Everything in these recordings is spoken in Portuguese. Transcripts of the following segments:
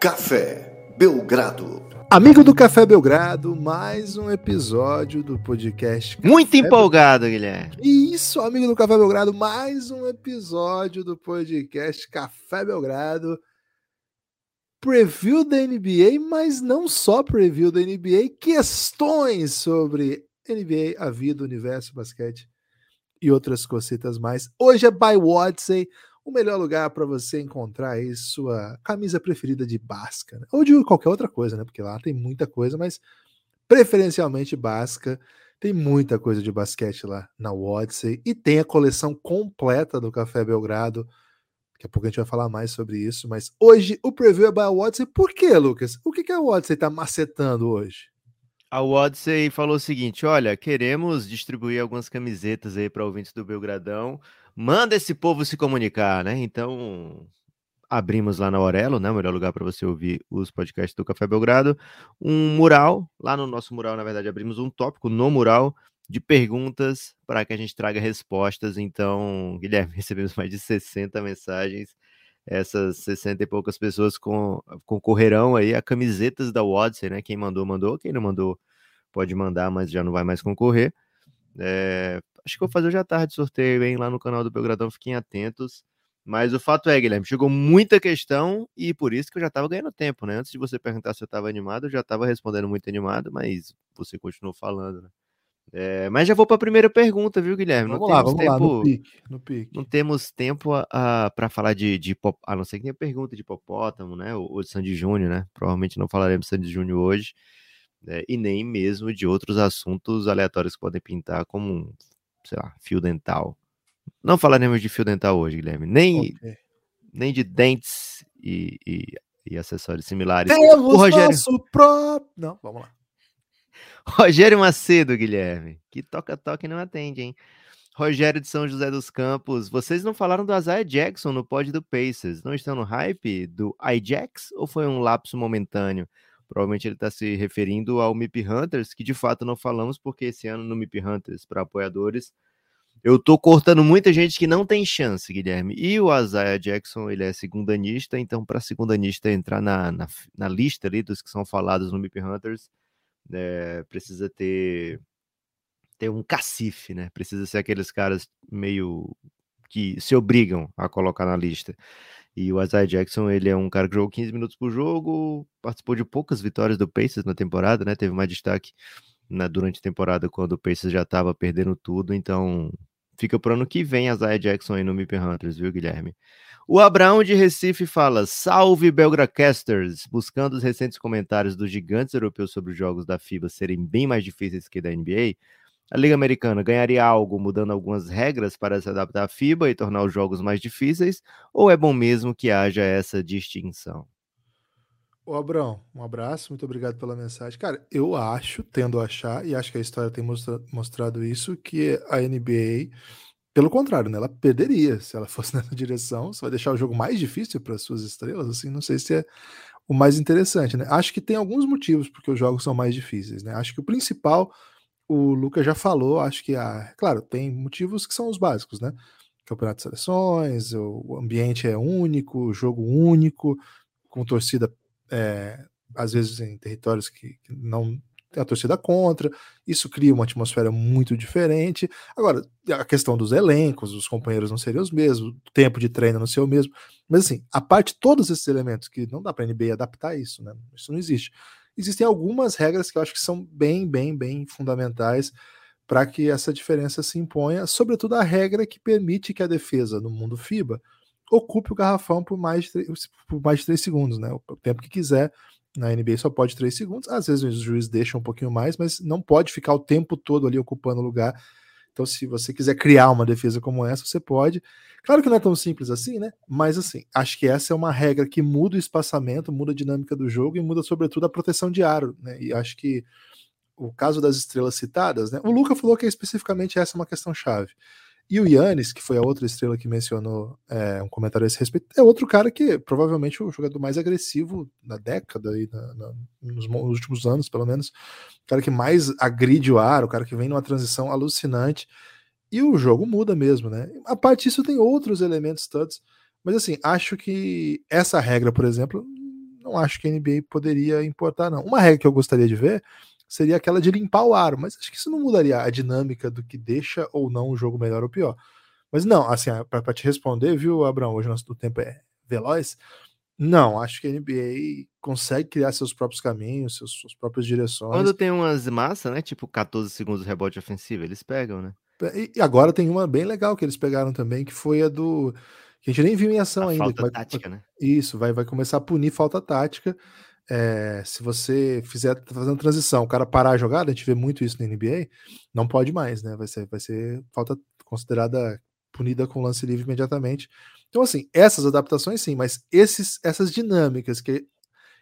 Café Belgrado. Amigo do Café Belgrado, mais um episódio do podcast. Café Muito empolgado, Guilherme. Isso, amigo do Café Belgrado, mais um episódio do podcast Café Belgrado. Preview da NBA, mas não só preview da NBA, questões sobre NBA, a vida, o universo, basquete e outras cositas mais. Hoje é by Watson, o melhor lugar para você encontrar aí sua camisa preferida de basca, né? ou de qualquer outra coisa, né? Porque lá tem muita coisa, mas preferencialmente basca. Tem muita coisa de basquete lá na Odyssey e tem a coleção completa do Café Belgrado. Daqui a pouco a gente vai falar mais sobre isso, mas hoje o preview é by Odyssey. Por quê, Lucas? O que, que a Odyssey está macetando hoje? A Odyssey falou o seguinte: olha, queremos distribuir algumas camisetas aí para ouvintes do Belgradão manda esse povo se comunicar, né? Então, abrimos lá na Aurelo, né? O melhor lugar para você ouvir os podcasts do Café Belgrado. Um mural, lá no nosso mural, na verdade, abrimos um tópico no mural de perguntas para que a gente traga respostas. Então, Guilherme, recebemos mais de 60 mensagens. Essas 60 e poucas pessoas com, concorrerão aí a camisetas da Odyssey, né? Quem mandou, mandou. Quem não mandou, pode mandar, mas já não vai mais concorrer. É, acho que vou fazer hoje à tarde sorteio, hein, lá no canal do Belgradão, fiquem atentos. Mas o fato é, Guilherme, chegou muita questão e por isso que eu já estava ganhando tempo, né? Antes de você perguntar se eu estava animado, eu já estava respondendo muito animado, mas você continuou falando, né? É, mas já vou para a primeira pergunta, viu, Guilherme? Vamos não lá, vamos tempo, lá, no pique, no pique. Não temos tempo para falar de, de a não ser que tenha pergunta de hipopótamo, né? Ou, ou de Sandy Júnior, né? Provavelmente não falaremos de Sandy Júnior hoje, né? e nem mesmo de outros assuntos aleatórios que podem pintar, como sei lá, fio dental. Não falaremos de fio dental hoje, Guilherme. Nem, okay. nem de dentes e, e, e, acessórios similares. Temos o Rogério... nosso próprio... Não, vamos lá. Rogério Macedo, Guilherme. Que toca-toca e não atende, hein? Rogério de São José dos Campos. Vocês não falaram do Isaiah Jackson no pod do Pacers. Não estão no hype do Ajax ou foi um lapso momentâneo? Provavelmente ele está se referindo ao MIP Hunters, que de fato não falamos, porque esse ano no MIP Hunters, para apoiadores, eu tô cortando muita gente que não tem chance, Guilherme. E o Isaiah Jackson, ele é segundanista, então para segundanista entrar na, na, na, lista ali dos que são falados no MIP Hunters, é, precisa ter, ter um cacife, né? Precisa ser aqueles caras meio que se obrigam a colocar na lista. E o Isaiah Jackson, ele é um cara que jogou 15 minutos por jogo, participou de poucas vitórias do Pacers na temporada, né? Teve mais destaque na, durante a temporada quando o Pacers já estava perdendo tudo, então fica pro ano que vem Isaiah Jackson aí no MIP Hunters, viu, Guilherme? O Abraão de Recife fala: Salve Belgracasters! Buscando os recentes comentários dos gigantes europeus sobre os jogos da FIBA serem bem mais difíceis que da NBA, a Liga Americana ganharia algo mudando algumas regras para se adaptar à FIBA e tornar os jogos mais difíceis? Ou é bom mesmo que haja essa distinção? Ô, Abrão, um abraço, muito obrigado pela mensagem. Cara, eu acho, tendo a achar, e acho que a história tem mostra mostrado isso, que a NBA, pelo contrário, né, ela perderia se ela fosse nessa direção. Você vai deixar o jogo mais difícil para as suas estrelas, assim, não sei se é o mais interessante, né? Acho que tem alguns motivos porque os jogos são mais difíceis, né? Acho que o principal o Lucas já falou, acho que, ah, claro, tem motivos que são os básicos, né? Campeonato de seleções, o ambiente é único, jogo único, com torcida, é, às vezes em territórios que, que não tem a torcida contra, isso cria uma atmosfera muito diferente. Agora, a questão dos elencos, os companheiros não seriam os mesmos, o tempo de treino não ser o mesmo, mas assim, a parte todos esses elementos que não dá para a NBA adaptar isso, né? Isso não existe existem algumas regras que eu acho que são bem, bem, bem fundamentais para que essa diferença se imponha, sobretudo a regra que permite que a defesa no mundo FIBA ocupe o garrafão por mais de 3, por mais de 3 segundos, né? O tempo que quiser. Na NBA só pode 3 segundos. Às vezes os juízes deixam um pouquinho mais, mas não pode ficar o tempo todo ali ocupando o lugar. Então, se você quiser criar uma defesa como essa, você pode. Claro que não é tão simples assim, né? Mas assim, acho que essa é uma regra que muda o espaçamento, muda a dinâmica do jogo e muda, sobretudo, a proteção de aro, né? E acho que o caso das estrelas citadas, né? O Luca falou que especificamente essa é uma questão chave. E o Yannis, que foi a outra estrela que mencionou é, um comentário a esse respeito, é outro cara que provavelmente o jogador mais agressivo na década, e na, na, nos, últimos anos, pelo menos. O cara que mais agride o ar, o cara que vem numa transição alucinante. E o jogo muda mesmo, né? A parte disso tem outros elementos todos. Mas assim, acho que essa regra, por exemplo, não acho que a NBA poderia importar, não. Uma regra que eu gostaria de ver seria aquela de limpar o aro, mas acho que isso não mudaria a dinâmica do que deixa ou não o jogo melhor ou pior. Mas não, assim, para te responder, viu, Abraão, hoje nosso tempo é veloz. Não, acho que a NBA consegue criar seus próprios caminhos, seus, suas próprias direções. Quando tem umas massas, né? Tipo 14 segundos de rebote ofensivo, eles pegam, né? E agora tem uma bem legal que eles pegaram também, que foi a do. Que a gente nem viu em ação a ainda. Falta vai, tática, né? Isso, vai, vai começar a punir falta tática. É, se você fizer tá fazendo transição, o cara parar a jogada, a gente vê muito isso na NBA, não pode mais, né? Vai ser, vai ser falta considerada punida com lance livre imediatamente. Então, assim, essas adaptações sim, mas esses, essas dinâmicas que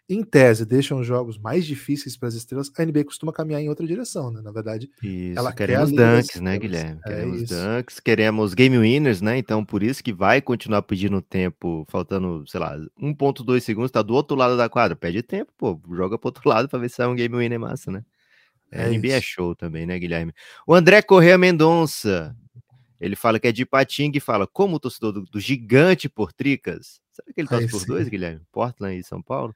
em tese, deixam os jogos mais difíceis para as estrelas, a NBA costuma caminhar em outra direção, né? Na verdade, isso, ela queremos dunks, né, Guilherme? É queremos isso. dunks, queremos game winners, né? Então, por isso que vai continuar pedindo tempo, faltando, sei lá, 1.2 segundos, tá do outro lado da quadra, pede tempo, pô, joga pro outro lado para ver se sai um game winner massa, né? É, É NBA é isso. show também, né, Guilherme? O André Correa Mendonça, ele fala que é de Patinga e fala, como o torcedor do, do gigante por tricas, será que ele torce por sim. dois, Guilherme? Portland e São Paulo?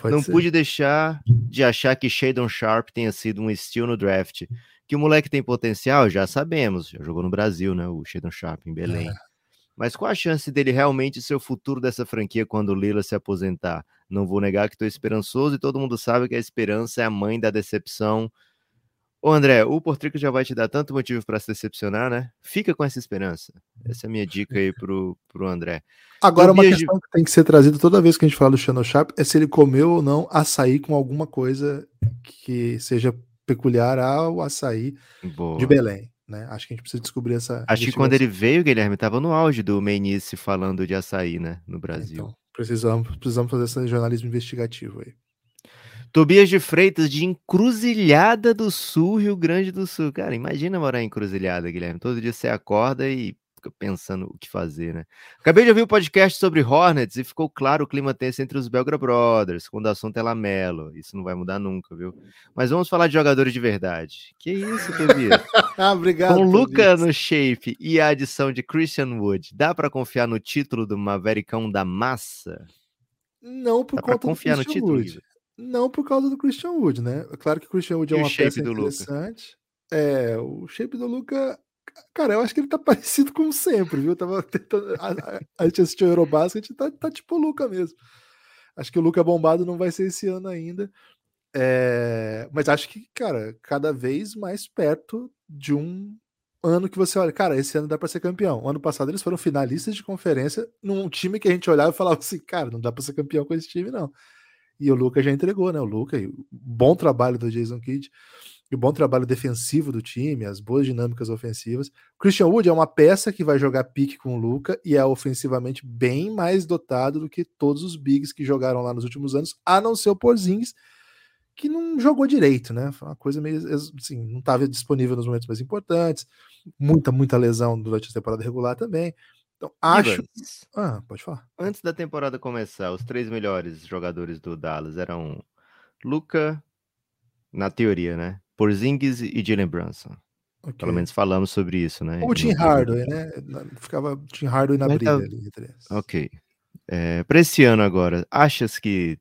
Pode não ser. pude deixar de achar que Shadon Sharp tenha sido um steal no draft. Que o moleque tem potencial, já sabemos. Já jogou no Brasil, né? O Shadon Sharp em Belém. É. Mas qual a chance dele realmente ser o futuro dessa franquia quando o Lila se aposentar? Não vou negar que estou esperançoso e todo mundo sabe que a esperança é a mãe da decepção. Ô André, o Portrico já vai te dar tanto motivo para se decepcionar, né? Fica com essa esperança. Essa é a minha dica aí pro, pro André. Agora, uma Tobias de- questão que tem que ser trazida toda vez que a gente fala do Shannon Sharp é se ele comeu ou não açaí com alguma coisa que seja peculiar ao açaí Boa. de Belém. Né? Acho que a gente precisa descobrir essa. Acho que quando ele veio, Guilherme, estava no auge do Meinice falando de açaí, né? No Brasil. Então, precisamos, precisamos fazer esse jornalismo investigativo aí. Tobias de Freitas, de Encruzilhada do Sul, Rio Grande do Sul. Cara, imagina morar em Encruzilhada, Guilherme. Todo dia você acorda e fica pensando o que fazer, né? Acabei de ouvir o podcast sobre Hornets e ficou claro o clima tenso entre os Belgra Brothers, quando o assunto é Lamelo. Isso não vai mudar nunca, viu? Mas vamos falar de jogadores de verdade. Que isso, Tobias? Ah, obrigado. Com Luca no shape e a adição de Christian Wood, dá pra confiar no título do Mavericão da massa? Não por Dá pra conta do confiar no Christian título, Wood. Não por causa do Christian Wood, né? É Claro que o Christian Wood é E uma peça interessante. É, o shape do Luca. Cara, eu acho que ele tá parecido com sempre, viu? Tava tentando. A, a, a gente assistiu o Eurobasket, tá, tá tipo o Luca mesmo. Acho que o Luca bombado não vai ser esse ano ainda. É, mas acho que, cara, cada vez mais perto de um ano que você olha, cara, esse ano dá para ser campeão. Ano passado eles foram finalistas de conferência num time que a gente olhava e falava assim, cara, não dá para ser campeão com esse time, não. E o Luca já entregou, né? O Luca, o bom trabalho do Jason Kidd, e o bom trabalho defensivo do time, as boas dinâmicas ofensivas. Christian Wood é uma peça que vai jogar pique com o Luca e é ofensivamente bem mais dotado do que todos os bigs que jogaram lá nos últimos anos, a não ser o Porzingis, que não jogou direito, né? Foi uma coisa meio assim, não estava disponível nos momentos mais importantes, muita, muita lesão durante a temporada regular também. Então, acho. Ah, pode falar. Antes da temporada começar, os três melhores jogadores do Dallas eram Luca, na teoria, né? Porzingis e Jalen Brunson. Ok. Pelo menos falamos sobre isso, né? O Tim. Hardaway, né? Na- Ficava Tim Hardaway na Mas briga tá- ali entre eles. Ok. É, para esse ano agora, achas que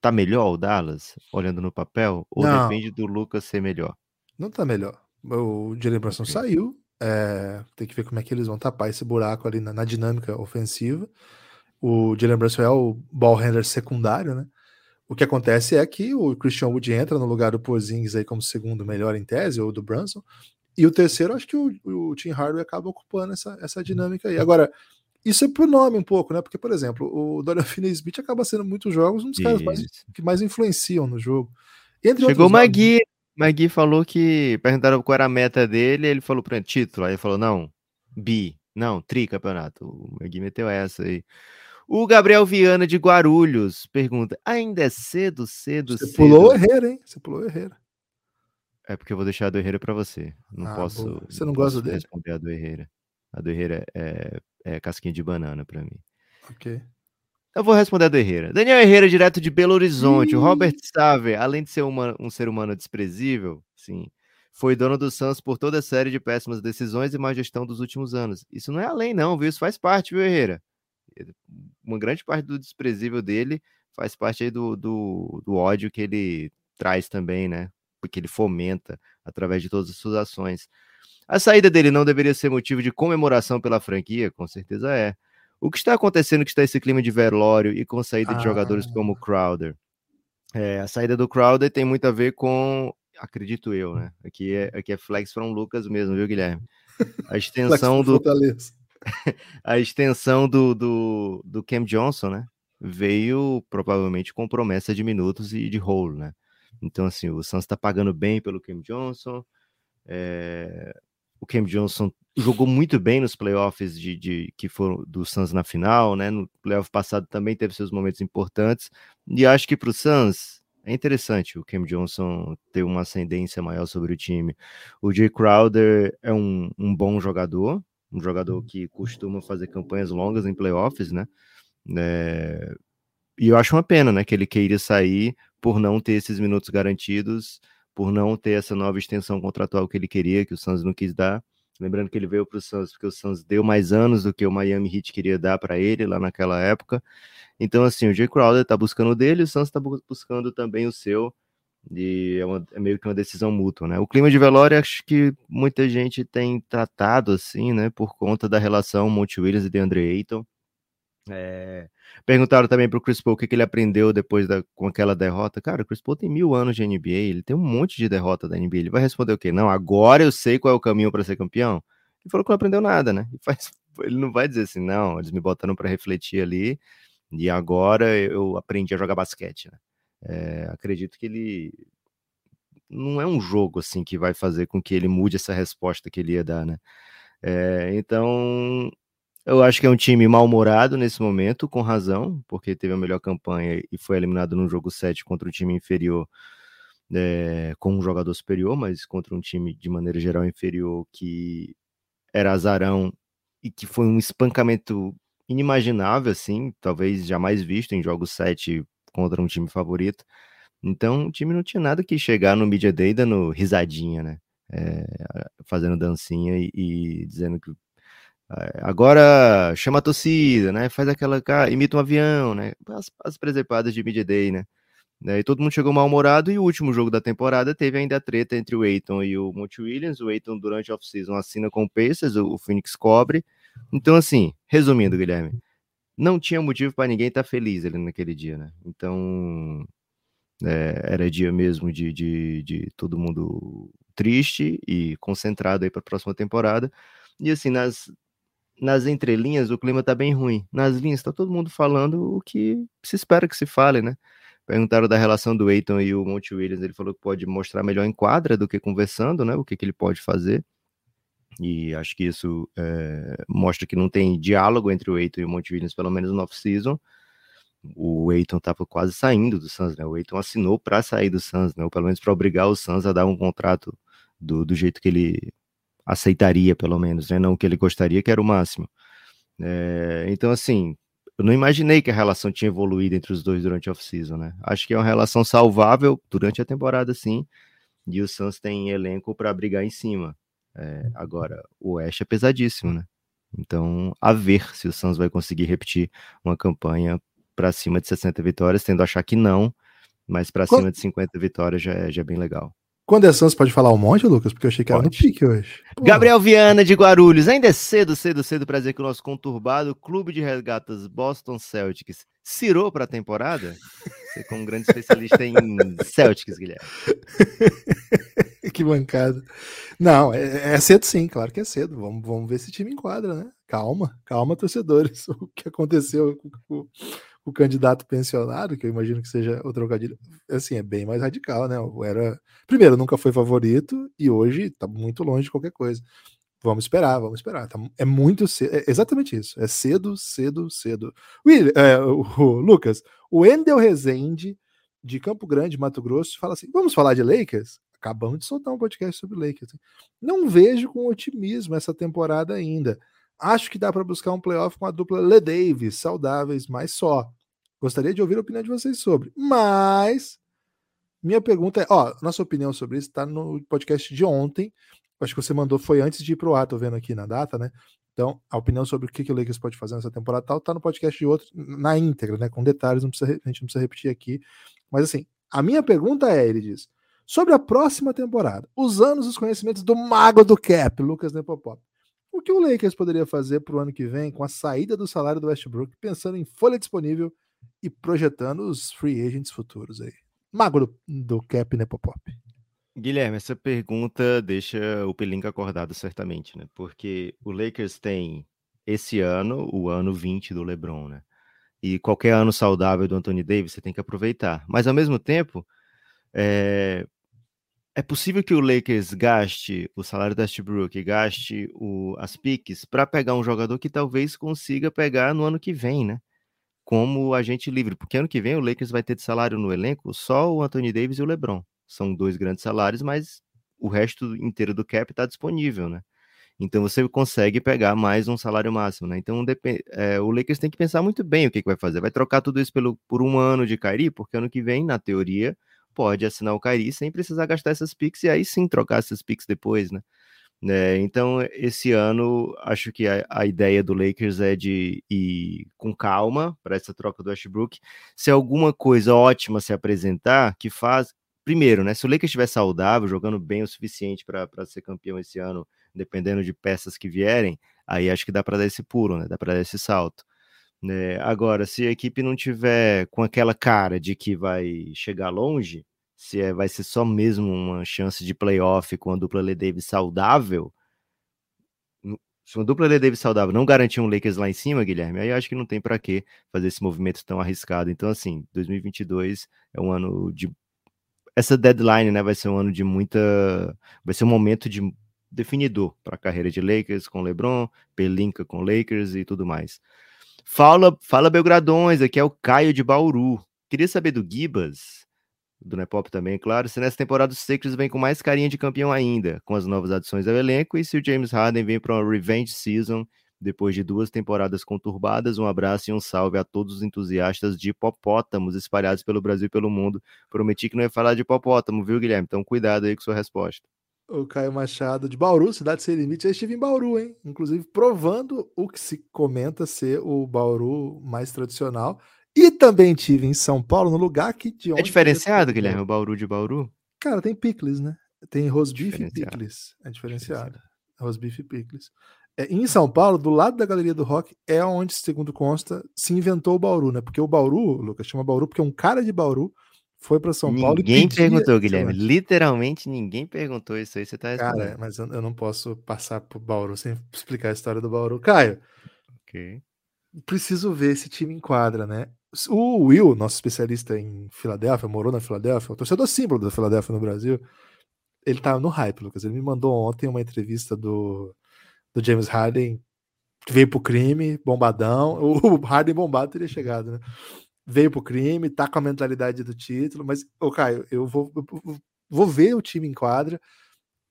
tá melhor o Dallas, olhando no papel? Ou Não. depende do Lucas ser melhor? Não tá melhor. O Jalen Brunson Ok. saiu. É, tem que ver como é que eles vão tapar esse buraco ali na, na dinâmica ofensiva. O Jalen Brunson é o ball handler secundário, né? O que acontece é que o Christian Wood entra no lugar do Porzingis aí como segundo melhor em tese, ou do Brunson. E o terceiro, acho que o, o Tim Hardaway acaba ocupando essa, essa dinâmica aí. Agora, isso é por nome um pouco, né? Porque, por exemplo, o Dorian Finney-Smith acaba sendo muitos jogos um dos caras mais, Isso. que mais influenciam no jogo. Entre Chegou o outros Magui. Magui falou que perguntaram qual era a meta dele, ele falou para título. Aí ele falou: não, bi, não, tricampeonato. O Magui meteu essa aí. O Gabriel Viana de Guarulhos pergunta: ainda é cedo, cedo, Você cedo? pulou o Herrera, hein? Você pulou o Herrera. É porque eu vou deixar a do Herrera para você. Não Ah, posso. boa. Você não gosta posso dele? responder a do Herrera. A do Herrera é, é casquinha de banana para mim. Ok. Eu vou responder a do Herrera. Daniel Herrera, direto de Belo Horizonte. O. Robert Saver, além de ser uma- um ser humano desprezível, sim, foi dono do Santos por toda a série de péssimas decisões e má gestão dos últimos anos. Isso não é além, não, viu? Isso faz parte, viu, Herrera? Uma grande parte do desprezível dele faz parte aí do, do, do ódio que ele traz também, né? Porque ele fomenta através de todas as suas ações. A saída dele não deveria ser motivo de comemoração pela franquia? Com certeza é. O que está acontecendo que está esse clima de velório e com saída ah. de jogadores como Crowder? É, a saída do Crowder tem muito a ver com, acredito eu, né? Aqui é, aqui é flex from Lucas mesmo, viu, Guilherme? A extensão do a extensão do, do, do Cam Johnson, né? Veio provavelmente com promessa de minutos e de rolo, né? Então, assim, o Suns está pagando bem pelo Cam Johnson. É... O Cam Johnson jogou muito bem nos playoffs de, de, que foram do Suns na final, né? No playoff passado também teve seus momentos importantes. E acho que para o Suns é interessante o Cam Johnson ter uma ascendência maior sobre o time. O Jay Crowder é um, um bom jogador, um jogador uhum. que costuma fazer campanhas longas em playoffs, né? É... E eu acho uma pena, né, que ele queira sair por não ter esses minutos garantidos, por não ter essa nova extensão contratual que ele queria, que o Suns não quis dar. Lembrando que ele veio para o Suns porque o Suns deu mais anos do que o Miami Heat queria dar para ele lá naquela época. Então, assim, o Jay Crowder está buscando o dele, o Suns está buscando também o seu. E é, uma, é, meio que uma decisão mútua, né? O clima de velório, acho que muita gente tem tratado assim, né? Por conta da relação Monte Williams e DeAndre Ayton. É... Perguntaram também para o Chris Paul o que, que, ele aprendeu depois da, com aquela derrota. Cara, o Chris Paul tem mil anos de NBA, ele tem um monte de derrota da NBA. Ele vai responder o quê? Não, agora eu sei qual é o caminho para ser campeão. Ele falou que não aprendeu nada, né? Faz... Ele não vai dizer assim, não, eles me botaram para refletir ali e agora eu aprendi a jogar basquete, né? É, acredito que ele não é um jogo assim que vai fazer com que ele mude essa resposta que ele ia dar, né? É, então eu acho que é um time mal-humorado nesse momento, com razão, porque teve a melhor campanha e foi eliminado no jogo 7 contra um time inferior, é, com um jogador superior, mas contra um time de maneira geral inferior que era azarão e que foi um espancamento inimaginável, assim, talvez jamais visto em jogos 7 contra um time favorito. Então, o time não tinha nada que chegar no Media Day dando risadinha, né? É, fazendo dancinha e, e dizendo que agora chama a torcida, né? Faz aquela, imita um avião, né? As, as presepadas de Media Day, né? né? E todo mundo chegou mal-humorado e o último jogo da temporada teve ainda a treta entre o Aiton e o Monte Williams. O Aiton, durante a off-season, assina com o Pacers, o, o Phoenix cobre. Então, assim, resumindo, Guilherme, não tinha motivo para ninguém estar tá feliz ali naquele dia, né? Então, é, era dia mesmo de, de, de, todo mundo triste e concentrado aí para a próxima temporada. E assim, nas, nas entrelinhas o clima tá bem ruim. Nas linhas tá todo mundo falando o que se espera que se fale, né? Perguntaram da relação do Eiton e o Monte Williams, ele falou que pode mostrar melhor em quadra do que conversando, né? O que, que ele pode fazer. E acho que isso é, mostra que não tem diálogo entre o Eiton e o Monte Williams, pelo menos no off-season. O Eiton estava quase saindo do Suns, né? O Eiton assinou para sair do Suns, né? Ou pelo menos para obrigar o Suns a dar um contrato do, do jeito que ele aceitaria, pelo menos, né? Não o que ele gostaria, que era o máximo. É, então, assim, eu não imaginei que a relação tinha evoluído entre os dois durante a off-season, né? Acho que é uma relação salvável durante a temporada, sim. E o Suns tem elenco para brigar em cima. É, agora, o Oeste é pesadíssimo, né? Então, a ver se o Suns vai conseguir repetir uma campanha para cima de 60 vitórias, tendo a achar que não, mas para cima de 50 vitórias já é, já é bem legal. Quando é Suns, pode falar um monte, Lucas? Porque eu achei que era no pique hoje. Pô. Gabriel Viana de Guarulhos. Ainda é cedo, cedo, cedo para dizer que o nosso conturbado clube de regatas Boston Celtics cirou para a temporada? Você como um grande especialista em Celtics, Guilherme. que bancada. Não, é, é, cedo sim, claro que é cedo. Vamos, vamos ver se o time enquadra, né? Calma, calma, torcedores. O que aconteceu com o candidato pensionado, que eu imagino que seja o trocadilho, assim, é bem mais radical, né? Era, primeiro, nunca foi favorito e hoje tá muito longe de qualquer coisa. Vamos esperar, vamos esperar. Tá, é muito cedo, é exatamente isso. É cedo, cedo, cedo. Will, é, o, o, Lucas, o Endel Rezende, de Campo Grande, Mato Grosso, fala assim: vamos falar de Lakers? Acabamos de soltar um podcast sobre Lakers. Não vejo com otimismo essa temporada ainda. Acho que dá para buscar um playoff com a dupla Le Davis, saudáveis, mas só. Gostaria de ouvir a opinião de vocês sobre. Mas minha pergunta é, ó, nossa opinião sobre isso está no podcast de ontem. Acho que você mandou foi antes de ir para o ar, tô vendo aqui na data, né? Então, a opinião sobre o que, que o Lakers pode fazer nessa temporada tal, tá no podcast de outro, na íntegra, né? Com detalhes, não precisa, a gente não precisa repetir aqui. Mas assim, a minha pergunta é, ele diz, sobre a próxima temporada, usando os conhecimentos do mago do cap, Lucas Nepopop, o que o Lakers poderia fazer para o ano que vem com a saída do salário do Westbrook, pensando em folha disponível e projetando os free agents futuros aí? Mago do, do cap Nepopop. Guilherme, essa pergunta deixa o Pelinka acordado certamente, né? Porque o Lakers tem esse ano, o ano 20 do LeBron, né? E qualquer ano saudável do Anthony Davis você tem que aproveitar. Mas ao mesmo tempo, é, é possível que o Lakers gaste o salário do Westbrook, gaste o, as piques para pegar um jogador que talvez consiga pegar no ano que vem, né? Como agente livre, porque ano que vem o Lakers vai ter de salário no elenco só o Anthony Davis e o LeBron são dois grandes salários, mas o resto inteiro do cap está disponível, né? Então você consegue pegar mais um salário máximo, né? Então é, o Lakers tem que pensar muito bem o que, que vai fazer. Vai trocar tudo isso pelo, por um ano de Kyrie, porque ano que vem, na teoria, pode assinar o Kyrie sem precisar gastar essas picks e aí sim trocar essas picks depois, né? É, então, esse ano, acho que a, a, ideia do Lakers é de ir com calma para essa troca do Westbrook. Se alguma coisa ótima se apresentar, que faz, primeiro, né? Se o Lakers estiver saudável, jogando bem o suficiente para ser campeão esse ano, dependendo de peças que vierem, aí acho que dá para dar esse pulo, né? Dá para dar esse salto. Né? Agora, se a equipe não tiver com aquela cara de que vai chegar longe, se é, vai ser só mesmo uma chance de playoff com a dupla Le Davis saudável, se uma dupla Le Davis saudável não garantir um Lakers lá em cima, Guilherme, aí acho que não tem para que fazer esse movimento tão arriscado. Então, assim, 2022 é um ano de essa deadline, né, vai ser um ano de muita, vai ser um momento de definidor para a carreira de Lakers com LeBron, Pelinka com Lakers e tudo mais. Fala, fala Belgradões, aqui é o Caio de Bauru. Queria saber do Gibas, do Nepop também, claro, se nessa temporada os Sixers vem com mais carinha de campeão ainda, com as novas adições ao elenco, e se o James Harden vem para uma revenge season depois de duas temporadas conturbadas, um abraço e um salve a todos os entusiastas de hipopótamos espalhados pelo Brasil e pelo mundo. Prometi que não ia falar de hipopótamo, viu, Guilherme? Então cuidado aí com sua resposta. O Caio Machado de Bauru, cidade sem limite. Eu estive em Bauru, hein? Inclusive provando o que se comenta ser o Bauru mais tradicional. E também tive em São Paulo, no lugar que de é onde. É diferenciado, Guilherme, o Bauru de Bauru? Cara, tem picles, né? Tem rosbife e picles. É diferenciado. Rosbife e picles. É, em São Paulo, do lado da Galeria do Rock, é onde, segundo consta, se inventou o Bauru, né? Porque o Bauru, Lucas, chama Bauru porque um cara de Bauru foi para São ninguém Paulo e Ninguém perguntou, Guilherme. Literalmente ninguém perguntou isso aí. Você tá respondendo. Cara, mas eu, eu, não posso passar por Bauru sem explicar a história do Bauru. Caio, ok. Preciso ver se time enquadra, né? O Will, nosso especialista em Filadélfia, morou na Filadélfia, o torcedor símbolo da Filadélfia no Brasil, ele tá no hype, Lucas. Ele me mandou ontem uma entrevista do do James Harden veio pro crime, bombadão. O Harden bombado teria chegado, né? Veio pro crime, tá com a mentalidade do título, mas, ô Caio, eu vou, eu vou ver o time em quadra.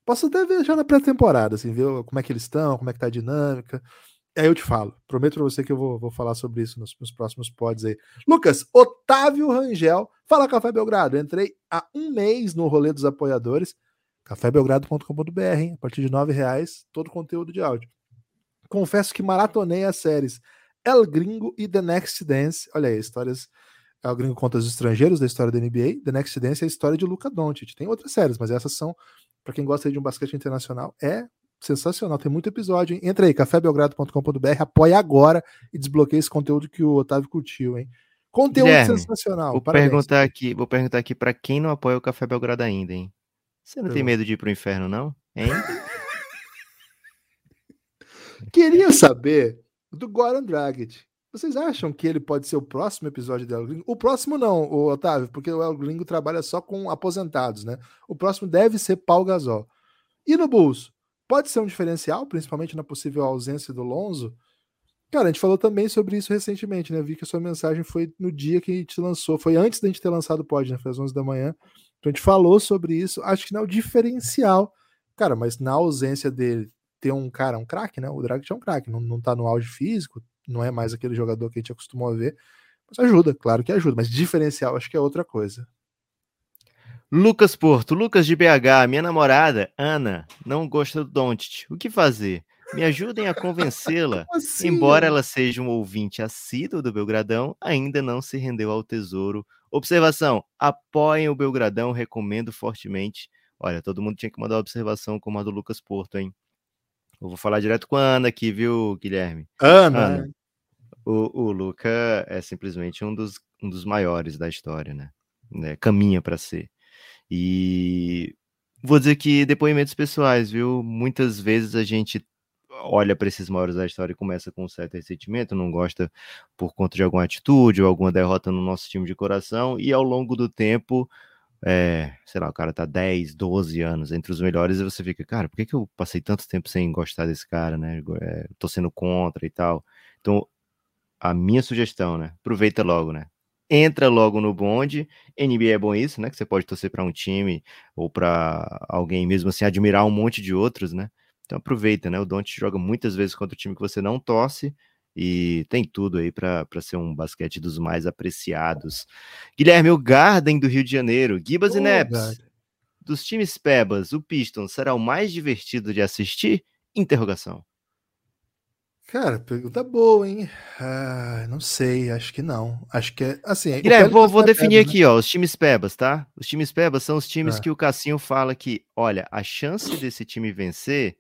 Posso até ver já na pré-temporada, assim, ver como é que eles estão, como é que tá a dinâmica. Aí eu te falo. Prometo pra você que eu vou, vou falar sobre isso nos, nos próximos pods aí. Lucas, Otávio Rangel. Fala, Café Belgrado. entrei há um mês no rolê dos apoiadores cafébelgrado.com.br, a partir de R$ reais todo conteúdo de áudio. Confesso que maratonei as séries El Gringo e The Next Dance. Olha aí, histórias. El Gringo conta os estrangeiros da história da NBA. The Next Dance é a história de Luca Doncic. Tem outras séries, mas essas são, para quem gosta de um basquete internacional, é sensacional. Tem muito episódio, hein? Entra aí, cafébelgrado.com.br, apoia agora e desbloqueia esse conteúdo que o Otávio curtiu, hein? Conteúdo Guilherme, sensacional. Vou Parabéns. perguntar aqui, vou perguntar aqui para quem não apoia o Café Belgrado ainda, hein? Você não tem medo de ir pro inferno, não? Hein? Queria saber do Goran Dragic. Vocês acham que ele pode ser o próximo episódio do El Gringo? O próximo não, o Otávio, porque o El Gringo trabalha só com aposentados, né? O próximo deve ser Paul Gasol. E no Bulls? Pode ser um diferencial, principalmente na possível ausência do Lonzo? Cara, a gente falou também sobre isso recentemente, né? Vi que a sua mensagem foi no dia que a gente lançou, foi antes da gente ter lançado o pod, né? Foi às 11 da manhã. Então a gente falou sobre isso, acho que não é o diferencial. Cara, mas na ausência dele ter um cara, um craque, né? O Dragic é um craque, não, não tá no auge físico, não é mais aquele jogador que a gente acostumou a ver. Mas ajuda, claro que ajuda, mas diferencial acho que é outra coisa. Lucas Porto, Lucas de BH, minha namorada, Ana, não gosta do Doncic. O que fazer? Me ajudem a convencê-la. Assim, Embora ela seja um ouvinte assíduo do Belgradão, ainda não se rendeu ao tesouro. Observação: apoiem o Belgradão, recomendo fortemente. Olha, todo mundo tinha que mandar uma observação como a do Lucas Porto, hein? Eu vou falar direto com a Ana aqui, viu, Guilherme? Ana, Ana. O, o Luca é simplesmente um dos, um dos maiores da história, né? né? Caminha para ser. E vou dizer que depoimentos pessoais, viu? Muitas vezes a gente olha para esses maiores da história e começa com um certo ressentimento, não gosta por conta de alguma atitude ou alguma derrota no nosso time de coração, e ao longo do tempo, é, sei lá, o cara tá 10, 12 anos entre os melhores e você fica, cara, por que, que eu passei tanto tempo sem gostar desse cara, né? É, tô sendo contra e tal. Então, a minha sugestão, né? Aproveita logo, né? Entra logo no bonde. NBA é bom isso, né? Que você pode torcer para um time ou para alguém mesmo assim admirar um monte de outros, né? Então aproveita, né? O Don't joga muitas vezes contra o time que você não torce e tem tudo aí para ser um basquete dos mais apreciados. Guilherme, o Garden do Rio de Janeiro, Gibas Ô, e Neps. Dos times Pebas, o Pistons será o mais divertido de assistir? Interrogação. Cara, pergunta boa, hein? Ah, não sei, acho que não. Acho que é assim. Guilherme, vou, vou definir Pelicans, aqui, ó, os times Pebas, tá? Os times Pebas são os times Tá. que o Cassinho fala que, olha, a chance desse time vencer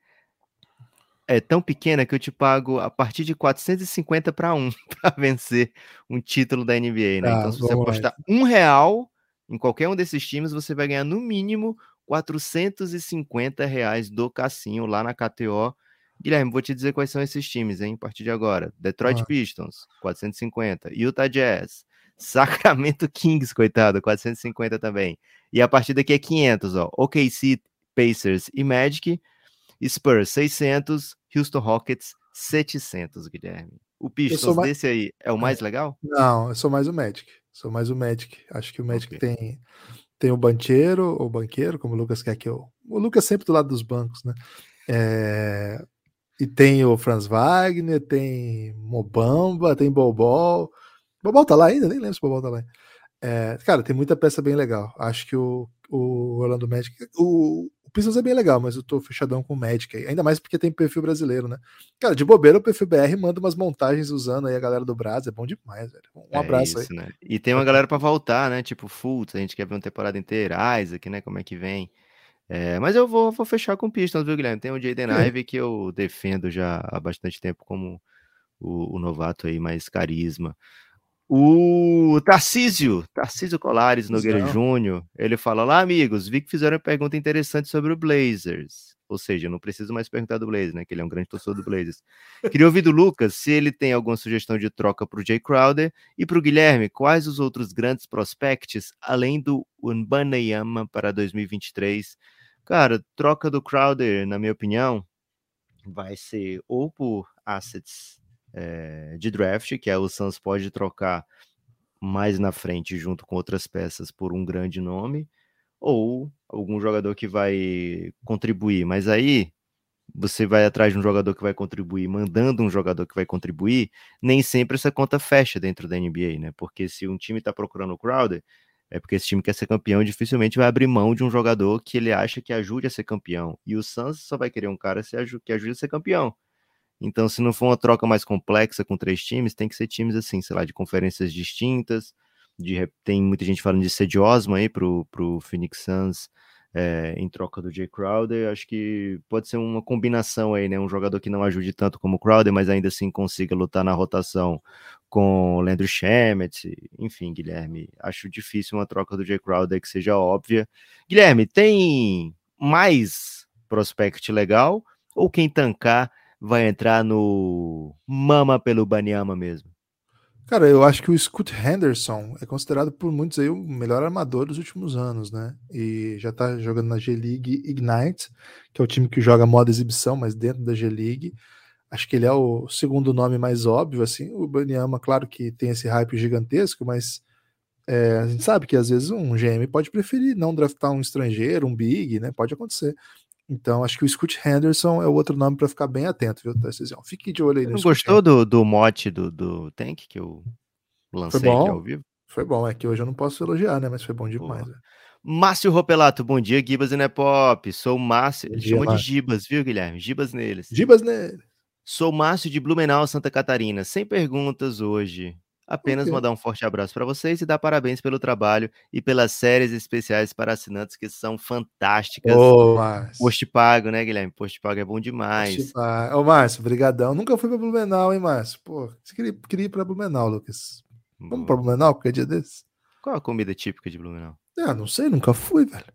é tão pequena que eu te pago a partir de 450 para 1 para vencer um título da NBA, né? Tá, então, se você apostar um real em qualquer um desses times, você vai ganhar no mínimo 450 reais do Cassinho lá na KTO. Guilherme, vou te dizer quais são esses times, hein? A partir de agora: Detroit Ah. Pistons, 450, Utah Jazz, Sacramento Kings, coitado, 450 também. E a partir daqui é 500, ó. OKC, Pacers e Magic. Spurs, 600. Houston Rockets, 700, Guilherme. O Pistons mais- desse aí é o mais legal? Não, eu sou mais o Magic. Sou mais o Magic. Acho que o Magic Ok. tem, tem o banqueiro, ou banqueiro, como o Lucas quer que eu. O Lucas sempre do lado dos bancos, né? É, E tem o Franz Wagner, tem Mobamba, tem Bobol. Bobol tá lá ainda? Nem lembro se Bobol tá lá. É, cara, tem muita peça bem legal. Acho que o, o Orlando Magic. O, o Pistons é bem legal, mas eu tô fechadão com o Magic aí. Ainda mais porque tem perfil brasileiro, né? Cara, de bobeira o perfil BR manda umas montagens usando aí a galera do Brasil. É bom demais, velho. Um É abraço isso, aí. né? E tem uma galera pra voltar, né? Tipo, Fultz, a gente quer ver uma temporada inteira, Isaac, né? Como é que vem. É, mas eu vou, vou fechar com o Pistons, viu, Guilherme? Tem o Jaden. Ive que eu defendo já há bastante tempo como o, o novato aí mais carisma. O Tarcísio, Tarcísio Colares Nogueira. Júnior, ele fala: Olá, amigos, vi que fizeram uma pergunta interessante sobre o Blazers. Ou seja, não preciso mais perguntar do Blazers, né? Que ele é um grande torcedor do Blazers. Queria ouvir do Lucas se ele tem alguma sugestão de troca para o Jay Crowder e para o Guilherme, quais os outros grandes prospects além do Unbanayama para 2023? Cara, troca do Crowder, na minha opinião, vai ser ou por assets eh, de draft, que é o Suns pode trocar mais na frente junto com outras peças por um grande nome, ou algum jogador que vai contribuir. Mas aí você vai atrás de um jogador que vai contribuir, mandando um jogador que vai contribuir, nem sempre essa conta fecha dentro da NBA, né? Porque se um time está procurando o Crowder, é porque esse time quer ser campeão dificilmente vai abrir mão de um jogador que ele acha que ajude a ser campeão. E o Suns só vai querer um cara que ajude a ser campeão. Então, se não for uma troca mais complexa com três times, tem que ser times assim, sei lá, de conferências distintas. De, tem muita gente falando de Cedi Osman aí pro, pro Phoenix Suns é, em troca do Jay Crowder. Acho que pode ser uma combinação aí, né? Um jogador que não ajude tanto como o Crowder, mas ainda assim consiga lutar na rotação com o Landry Shamet. Enfim, Guilherme, acho difícil uma troca do Jay Crowder que seja óbvia. Guilherme, tem mais prospect legal ou quem tancar vai entrar no mama pelo Banyama mesmo? Cara, eu acho que o Scoot Henderson é considerado por muitos aí o melhor armador dos últimos anos, né? E já tá jogando na G-League Ignite, que é o time que joga modo exibição, mas dentro da G-League. Acho que ele é o segundo nome mais óbvio, assim. O Banyama, claro que tem esse hype gigantesco, mas é, a gente sabe que às vezes um GM pode preferir não draftar um estrangeiro, um big, né? Pode acontecer. Então, acho que o Scoot Henderson é o outro nome para ficar bem atento, viu, Tarcísio? Fique de olho aí Você no não gostou do, do mote do, do Tank que eu lancei bom. aqui ao vivo? Foi bom, é que hoje eu não posso elogiar, né? Mas foi bom demais. Velho. Márcio Ropelato, bom dia, Gibas e Nepop. Sou o Márcio. Ele chama de. Gibas, viu, Guilherme? Gibas neles. Gibas nele. Sou Márcio de Blumenau, Santa Catarina. Sem perguntas hoje. Apenas Ok. mandar um forte abraço para vocês e dar parabéns pelo trabalho e pelas séries especiais para assinantes que são fantásticas. Ô, Márcio. Post pago, né, Guilherme? Post pago é bom demais. Ô, Márcio, brigadão. Nunca fui pra Blumenau, hein, Márcio? Pô, você queria, queria ir pra Blumenau, Lucas. Vamos pra Boa. Blumenau qualquer dia desse? Qual a comida típica de Blumenau? Ah, não sei, nunca fui, velho.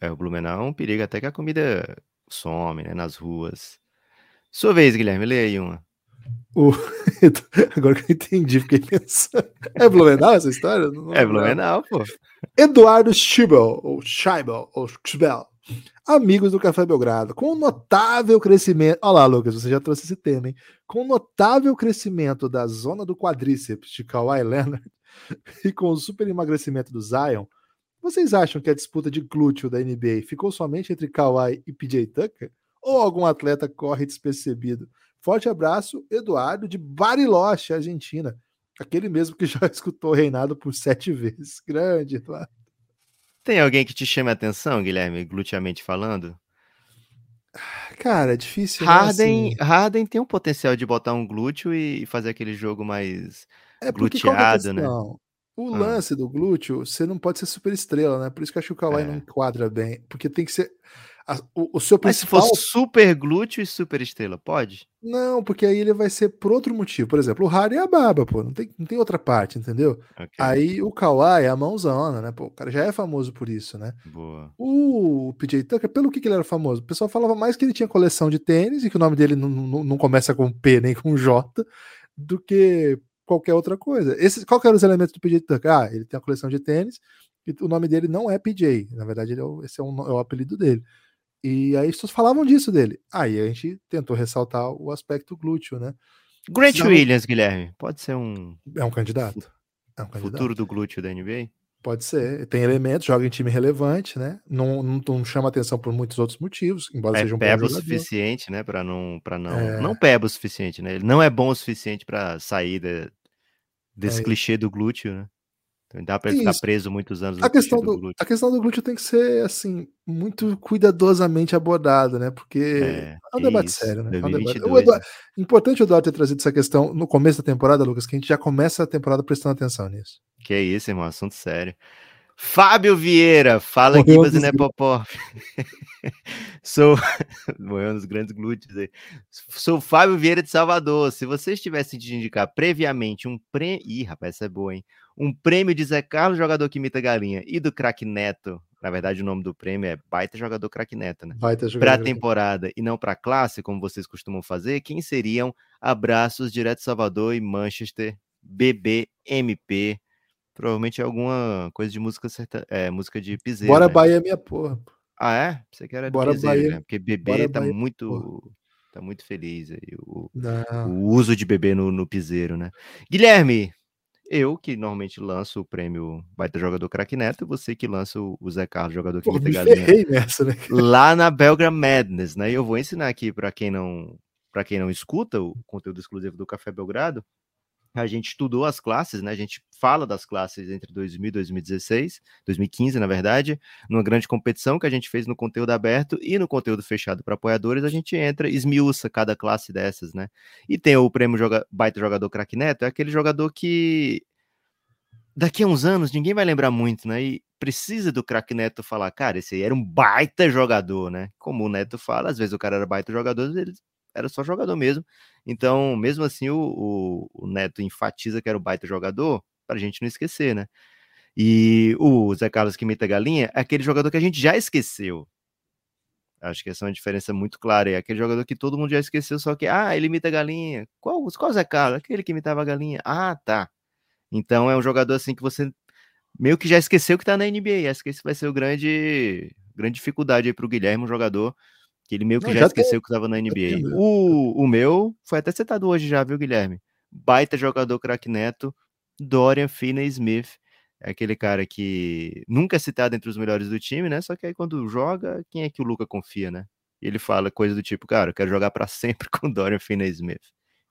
É, o Blumenau é um perigo até que a comida some, né, nas ruas. Sua vez, Guilherme, lê aí uma. O- Agora que eu entendi, fiquei pensando. É Blumenau essa história? Não É. Blumenau, pô. Eduardo Schibel, ou Scheibel, ou Schibel, amigos do Café Belgrado, com um notável crescimento. Olha lá, Lucas, você já trouxe esse tema, hein? Com um notável crescimento da zona do quadríceps de Kawhi Leonard e com o super emagrecimento do Zion, vocês acham que a disputa de glúteo da NBA ficou somente entre Kawhi e PJ Tucker? Ou algum atleta corre despercebido? Forte abraço, Eduardo, de Bariloche, Argentina. Aquele mesmo que já escutou o reinado por sete vezes. Grande, Eduardo. Tem alguém que te chame a atenção, Guilherme, gluteamente falando? Cara, é difícil. né, Harden, assim. Harden tem um potencial de botar um glúteo e fazer aquele jogo mais. é é gluteado, né? O Ah. lance do glúteo, você não pode ser super estrela, né? Por isso que eu acho que o Kawhi É. não enquadra bem. Porque tem que ser. A- o, o seu Mas se principal. for super glúteo e super estrela, pode? Não, porque aí ele vai ser por outro motivo. Por exemplo, o Harden é a baba, pô. Não tem, não tem outra parte, entendeu? Ok, Aí o Kawhi é a mãozona, né? Pô, o cara já é famoso por isso, né? boa. O PJ Tucker, pelo que, que ele era famoso? O pessoal falava mais que ele tinha coleção de tênis e que o nome dele não, não, não começa com P nem com J do que qualquer outra coisa. Esse, qual que eram os elementos do PJ Tucker? Ah, ele tem a coleção de tênis e o nome dele não é PJ. Na verdade, ele é o- esse é, um- é o apelido dele. E aí as pessoas falavam disso dele. Aí a gente tentou ressaltar o aspecto glúteo, né? Grant Não. Williams, Guilherme, pode ser um É um candidato. É um candidato. futuro do glúteo da NBA? Pode ser. Tem elementos, joga em time relevante, né? Não, não, não chama atenção por muitos outros motivos, embora É seja um bom suficiente, né, Pra não, para não, É. não peba o suficiente, né? Ele não é bom o suficiente pra sair de- desse É. clichê do glúteo, né? Então dá pra ele ficar Isso. preso muitos anos no A questão, do glúteo. a questão do glúteo tem que ser, assim, muito cuidadosamente abordada, né? Porque É, é um debate isso, sério, né? É um debate. 2022, O Eduardo- né? Importante o Eduardo ter trazido essa questão no começo da temporada, Lucas, que a gente já começa a temporada prestando atenção nisso. Que isso, irmão, assunto sério. Fábio Vieira, fala Morreu Gibas e dos Nepopop. Sou. Morreu nos grandes glúteos aí. Sou Fábio Vieira de Salvador. Se vocês tivessem de indicar previamente um prêmio. Ih, rapaz, essa é boa, hein? Um prêmio de Zé Carlos, jogador que imita galinha, e do craque Neto. Na verdade, o nome do prêmio é Baita Jogador Craque Neto, né? Vai ter Para a jogador. temporada e não para a classe, como vocês costumam fazer, quem seriam abraços direto de Salvador e Manchester, BBMP? Provavelmente é alguma coisa de música certa, é, música de piseiro. Bora né? Bahia, minha porra. Ah, é? Você que era Bora piseiro, Bahia. né? Porque bebê Bora tá Bahia, muito tá muito feliz aí o, o uso de bebê no, no piseiro, né? Guilherme, eu que normalmente lanço o prêmio Baita Jogador Craque Neto, você que lança o, o Zé Carlos, jogador que Pô, galinha nessa, né? lá na Belgra Madness, né? E eu vou ensinar aqui para quem não para quem não escuta o conteúdo exclusivo do Café Belgrado. A gente estudou as classes, né? A gente fala das classes entre 2000 e 2016, 2015, na verdade, numa grande competição que a gente fez no conteúdo aberto e no conteúdo fechado para apoiadores, a gente entra, esmiuça cada classe dessas, né? E tem o prêmio joga, Baita Jogador Craque Neto, é aquele jogador que daqui a uns anos ninguém vai lembrar muito, né? E precisa do craque Neto falar, cara, esse aí era um baita jogador, né? Como o Neto fala, às vezes o cara era baita jogador, ele era só jogador mesmo. Então, mesmo assim, o, o, o Neto enfatiza que era o baita jogador, pra gente não esquecer, né? E o Zé Carlos que imita galinha é aquele jogador que a gente já esqueceu. Acho que essa é uma diferença muito clara. É aquele jogador que todo mundo já esqueceu, só que, ah, ele imita galinha. Qual, qual Zé Carlos? Aquele que imitava a galinha. Ah, tá. Então é um jogador assim que você meio que já esqueceu que tá na NBA. Acho que esse vai ser o grande, grande dificuldade aí pro Guilherme, um jogador que ele meio que Não, já, já esqueceu que tava na NBA. O, o meu foi até citado hoje já, viu, Guilherme? Baita jogador craque Neto, Dorian Finney-Smith. É aquele cara que nunca é citado entre os melhores do time, né? Só que aí quando joga, quem é que o Luca confia, né? E ele fala coisa do tipo, cara, eu quero jogar para sempre com o Dorian Finney-Smith.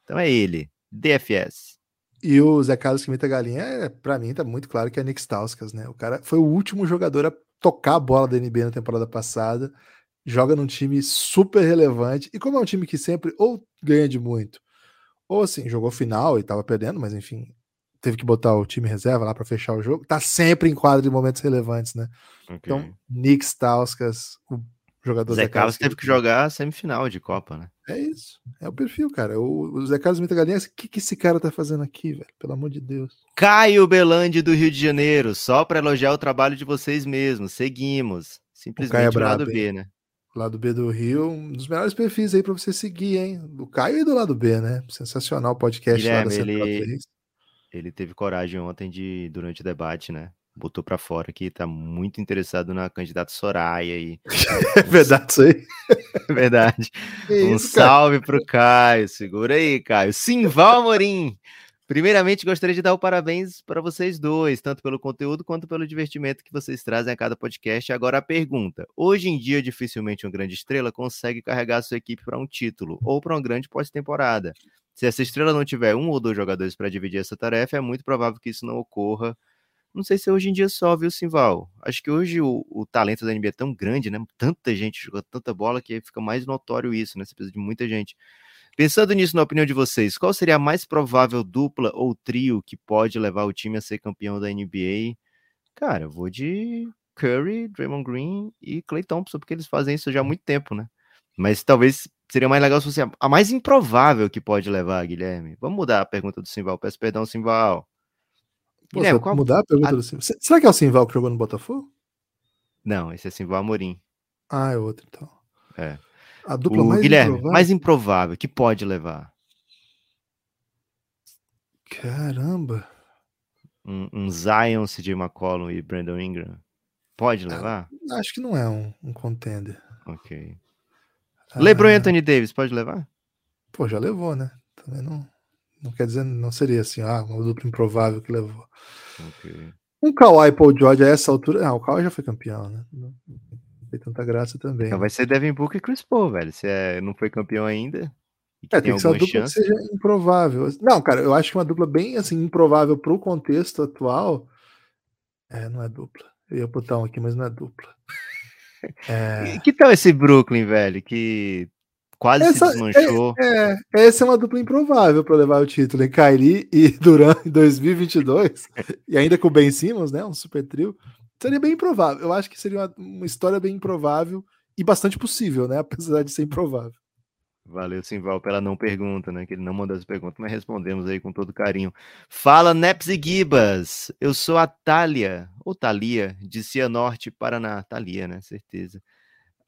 Então é ele, DFS. E o Zé Carlos que imita galinha, é, pra mim tá muito claro que é Nick Stauskas, né? O cara foi o último jogador a tocar a bola da NBA na temporada passada, joga num time super relevante, e como é um time que sempre ou ganha de muito, ou assim, jogou final e tava perdendo, mas enfim, teve que botar o time reserva lá para fechar o jogo, tá sempre em quadro de momentos relevantes, né? Okay. Então, Nick Stauskas, o jogador Zé Carlos teve que jogar semifinal de Copa, né? É isso. É o perfil, cara. O, o Zé Carlos Mita Galinha, o que, que esse cara tá fazendo aqui, velho? Pelo amor de Deus. Caio Belandi do Rio de Janeiro, só para elogiar o trabalho de vocês mesmos. Seguimos. Simplesmente o, é brabo, B, né? Lado B do Rio, um dos melhores perfis aí para você seguir, hein? Do Caio e do lado B, né? Sensacional podcast Guilherme, lá da ele, ele teve coragem ontem de, durante o debate, né? botou para fora que tá muito interessado na candidata Soraya aí. É verdade isso aí? É verdade. Que um isso, salve cara? pro Caio. Segura aí, Caio. Simval Amorim. Primeiramente, gostaria de dar o parabéns para vocês dois, tanto pelo conteúdo quanto pelo divertimento que vocês trazem a cada podcast. Agora a pergunta: hoje em dia, dificilmente uma grande estrela consegue carregar a sua equipe para um título ou para uma grande pós-temporada. Se essa estrela não tiver um ou dois jogadores para dividir essa tarefa, é muito provável que isso não ocorra não sei se hoje em dia só, viu, Simval? Acho que hoje o, o talento da NBA é tão grande, né? Tanta gente jogando tanta bola que fica mais notório isso, né? Você precisa de muita gente. Pensando nisso, na opinião de vocês, qual seria a mais provável dupla ou trio que pode levar o time a ser campeão da NBA? Cara, eu vou de Curry, Draymond Green e Clay Thompson, porque eles fazem isso já há muito tempo, né? Mas talvez seria mais legal se fosse a mais improvável que pode levar, Guilherme. Vamos mudar a pergunta do Simval. Peço perdão, Simval. Pô, Guilherme, qual... mudar a pergunta a... do Simval. Será que é o Simval que jogou no Botafogo? Não, esse é Simval Amorim. Ah, é outro então. É. A dupla o mais Guilherme, improvável. mais improvável que pode levar. Caramba. Um, um Zion, CJ McCollum e Brandon Ingram. Pode levar? Ah, acho que não é um, um contender. Ok. Ah, LeBron e Anthony Davis, pode levar? Pô, já levou, né? Também não. Não quer dizer, não seria assim, ah, uma dupla improvável que levou. Okay. Um Kawhi Paul George a essa altura. Ah, o Kawhi já foi campeão, né? Tem tanta graça também. Então vai ser Devin Booker e Chris Paul, velho. Se é, não foi campeão ainda. É, tem, tem que ser uma dupla chance. que seja improvável. Não, cara, eu acho que uma dupla bem assim, improvável pro contexto atual. É, não é dupla. Eu ia botar um aqui, mas não é dupla. É... Que tal esse Brooklyn, velho? Que quase essa, se desmanchou. É, é, essa é uma dupla improvável para levar o título em Kyrie e Duran em 2022, e ainda com o Ben Simmons, né, um super trio. Seria bem improvável. Eu acho que seria uma, uma história bem improvável e bastante possível, né, apesar de ser improvável. Valeu, Simval, pela não pergunta, né? Que ele não mandou as perguntas, mas respondemos aí com todo carinho. Fala, Neps e Gibas. Eu sou a Thalia, ou Thalia, de Cianorte, Paraná. Thalia, né? Certeza.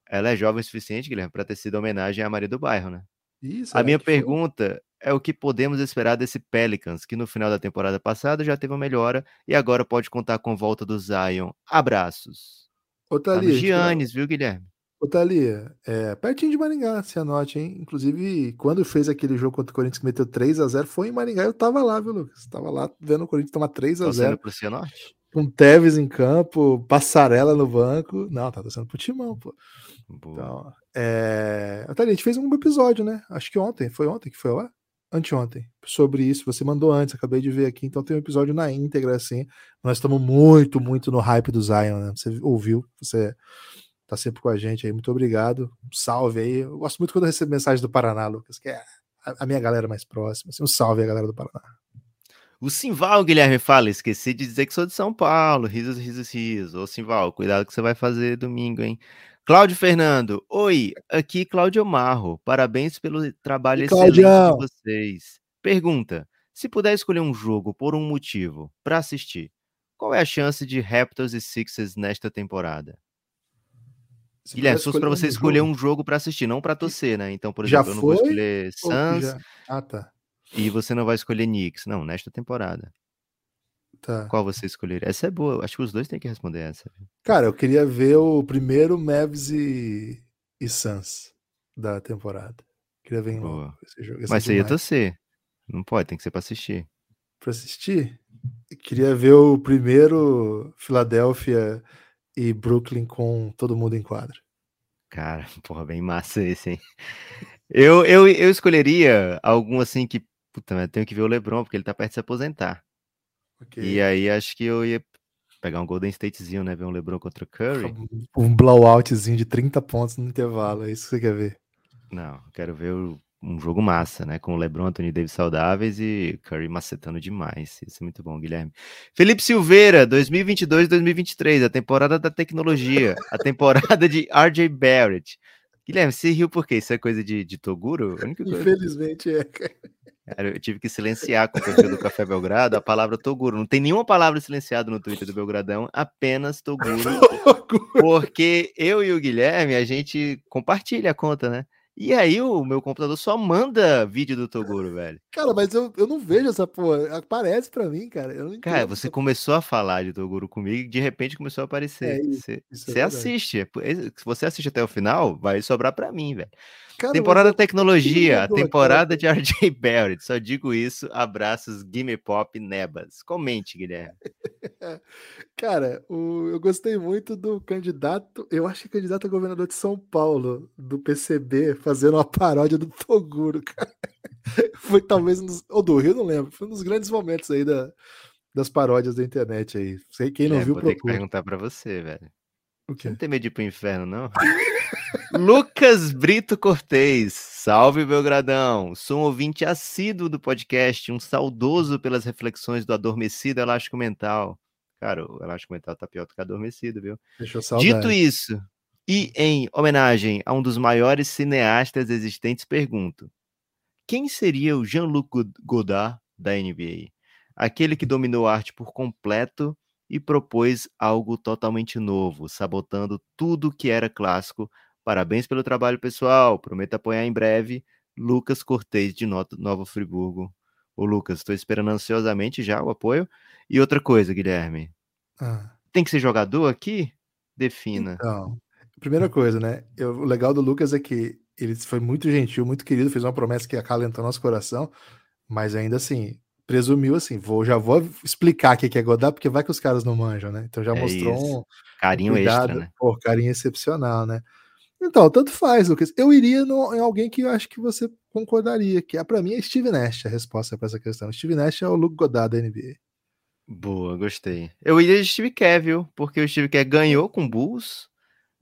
Ela é jovem o suficiente, Guilherme, para ter sido homenagem à Maria do Bairro, né? Isso, a minha pergunta? É o que podemos esperar desse Pelicans, que no final da temporada passada já teve uma melhora e agora pode contar com a volta do Zion. Abraços. Ô, Thalia, tá Giannis, viu, Guilherme? Ô, Thalia, é, pertinho de Maringá, se anote, hein? Inclusive, quando fez aquele jogo contra o Corinthians que meteu 3 a 0 foi em Maringá. Eu tava lá, viu, Lucas? Tava lá vendo o Corinthians tomar 3 a 0 pro Cianorte? Com Tevez em campo, passarela no banco. Não, tá torcendo pro Timão, pô. Então, é... a gente fez um episódio, né? Acho que ontem, foi ontem que foi lá? Anteontem, sobre isso. Você mandou antes, acabei de ver aqui. Então tem um episódio na íntegra, assim. Nós estamos muito, muito no hype do Zion, né? Você ouviu, você tá sempre com a gente aí. Muito obrigado. Um salve aí. Eu gosto muito quando eu recebo mensagem do Paraná, Lucas, que é a minha galera mais próxima. Assim, um salve aí, galera do Paraná. O Simval, Guilherme, fala: esqueci de dizer que sou de São Paulo. Risos, risos, risos. Ô, Simval, cuidado que você vai fazer domingo, hein? Cláudio Fernando, oi, aqui Cláudio Marro. Parabéns pelo trabalho e excelente de vocês. Pergunta: se puder escolher um jogo por um motivo para assistir, qual é a chance de Raptors e Sixers nesta temporada? Se Guilherme, se fosse para você um escolher jogo. um jogo para assistir, não para torcer, né? Então, por exemplo, eu não vou escolher Suns já... ah, tá. e você não vai escolher Knicks. Não, nesta temporada. Tá. Qual você escolheria? Essa é boa. Acho que os dois têm que responder essa. Cara, eu queria ver o primeiro Mavs e, e Suns da temporada. Queria ver boa. esse jogo. Esse Mas você ia torcer. Não pode, tem que ser para assistir. Para assistir? Eu queria ver o primeiro Filadélfia e Brooklyn com todo mundo em quadra. Cara, porra, bem massa esse, hein? Eu, eu, eu escolheria algum assim que Puta, mas tenho que ver o LeBron, porque ele tá perto de se aposentar. Ok. E aí acho que eu ia pegar um Golden Statezinho, né? Ver um LeBron contra o Curry. Um blowoutzinho de 30 pontos no intervalo, é isso que você quer ver. Não, quero ver um jogo massa, né? Com o LeBron, Anthony Davis saudáveis e Curry macetando demais. Isso é muito bom, Guilherme. Felipe Silveira, 2022-2023, a temporada da tecnologia, a temporada de RJ Barrett. Guilherme, você riu por quê? Isso é coisa de, de Toguro? Infelizmente é. Cara, eu tive que silenciar com o perfil do Café Belgrado a palavra Toguro. Não tem nenhuma palavra silenciada no Twitter do Belgradão, apenas Toguro. Porque eu e o Guilherme, a gente compartilha a conta, né? E aí o meu computador só manda vídeo do Toguro, velho. Cara, mas eu, eu não vejo essa porra. Aparece pra mim, cara. Cara, você começou a falar de Toguro comigo e de repente começou a aparecer. É isso, Você, isso é você assiste. é Se você assiste até o final, vai sobrar pra mim, velho. Cara, mas Temporada eu- Tecnologia, temporada de RJ Barrett. Só digo isso. Abraços, Gimme Pop Nebas. Comente, Guilherme. Cara, o- eu gostei muito do candidato, eu acho que candidato a governador de São Paulo, do PCB, fazendo uma paródia do Toguro, cara. Foi talvez um dos, ou do Rio, não lembro. Foi um dos grandes momentos aí da, das paródias da internet aí. Sei quem não Guilherme, viu, vou ter que perguntar pra você, velho. O Você quê? não tem medo de ir pro inferno, não? Lucas Brito Cortez, salve Belgradão. Sou um ouvinte assíduo do podcast, um saudoso pelas reflexões do adormecido elástico mental. Cara, o elástico mental tá pior do que adormecido, viu? Deixou saudade. Dito isso, e em homenagem a um dos maiores cineastas existentes, pergunto: quem seria o Jean-Luc God- Godard da NBA? Aquele que dominou a arte por completo e propôs algo totalmente novo, sabotando tudo que era clássico. Parabéns pelo trabalho, pessoal. Prometo apoiar em breve. Lucas Cortez, de Nota- Nova Friburgo. Ô, Lucas, estou esperando ansiosamente já o apoio. E outra coisa, Guilherme. Ah, Tem que ser jogador aqui? Defina. então, primeira coisa, né? eu- o legal do Lucas é que ele foi muito gentil, muito querido, fez uma promessa que acalentou nosso coração, mas ainda assim, presumiu assim, vou, já vou explicar o que é Godard, porque vai que os caras não manjam, né? Então já É mostrou isso. um, Carinho cuidado, extra, né? Pô, carinho excepcional, né? Então, tanto faz, Lucas. Eu iria no- em alguém que eu acho que você concordaria, que é para mim é Steve Nash a resposta para essa questão. Steve Nash é o Luke Godard da NBA. Boa, gostei. Eu iria de Steve Kerr, viu? Porque o Steve Kerr ganhou com o Bulls,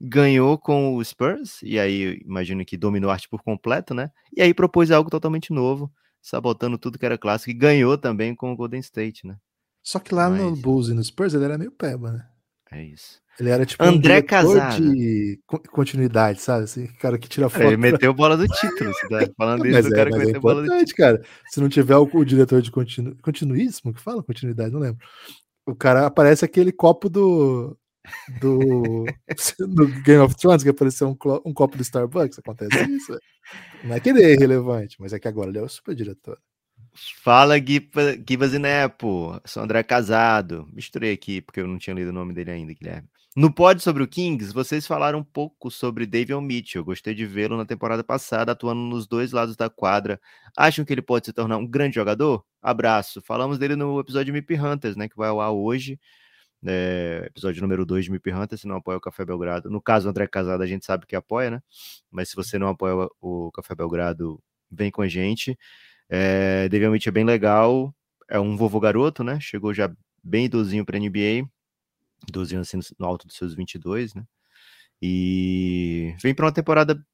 ganhou com o Spurs, e aí imagino que dominou a arte por completo, né? E aí propôs algo totalmente novo, sabotando tudo que era clássico, e ganhou também com o Golden State, né? Só que lá no Mas- Bulls e no Spurs ele era meio peba, né? É isso. Ele era tipo André um Casado. de co- continuidade, sabe? Assim, cara que tira foto. Cara, ele meteu bola do título, tá falando isso do é, cara que é meteu bola do título. cara. Se não tiver o, o diretor de continu, continuismo, que fala continuidade, não lembro. O cara aparece aquele copo do do, do Game of Thrones que apareceu um, um copo do Starbucks. Acontece isso. velho. Não é que ele é irrelevante, mas é que agora ele é o super diretor. Fala, Giba- Gibas e Nepo. Sou André Casado. Misturei aqui porque eu não tinha lido o nome dele ainda, Guilherme. No pod sobre o Kings, vocês falaram um pouco sobre Davion Mitchell. Gostei de vê-lo na temporada passada, atuando nos dois lados da quadra. Acham que ele pode se tornar um grande jogador? Abraço. Falamos dele no episódio de Mip Hunters, né? Que vai ao ar hoje. É, episódio número 2 de Mip Hunters, se não apoia o Café Belgrado. No caso, o André Casado, a gente sabe que apoia, né? Mas se você não apoia o- Café Belgrado, vem com a gente. É, Davion Mitchell é bem legal. É um vovô garoto, né? Chegou já bem idosinho para NBA. 12 anos assim, no alto dos seus 22, né? E vem para uma temporada,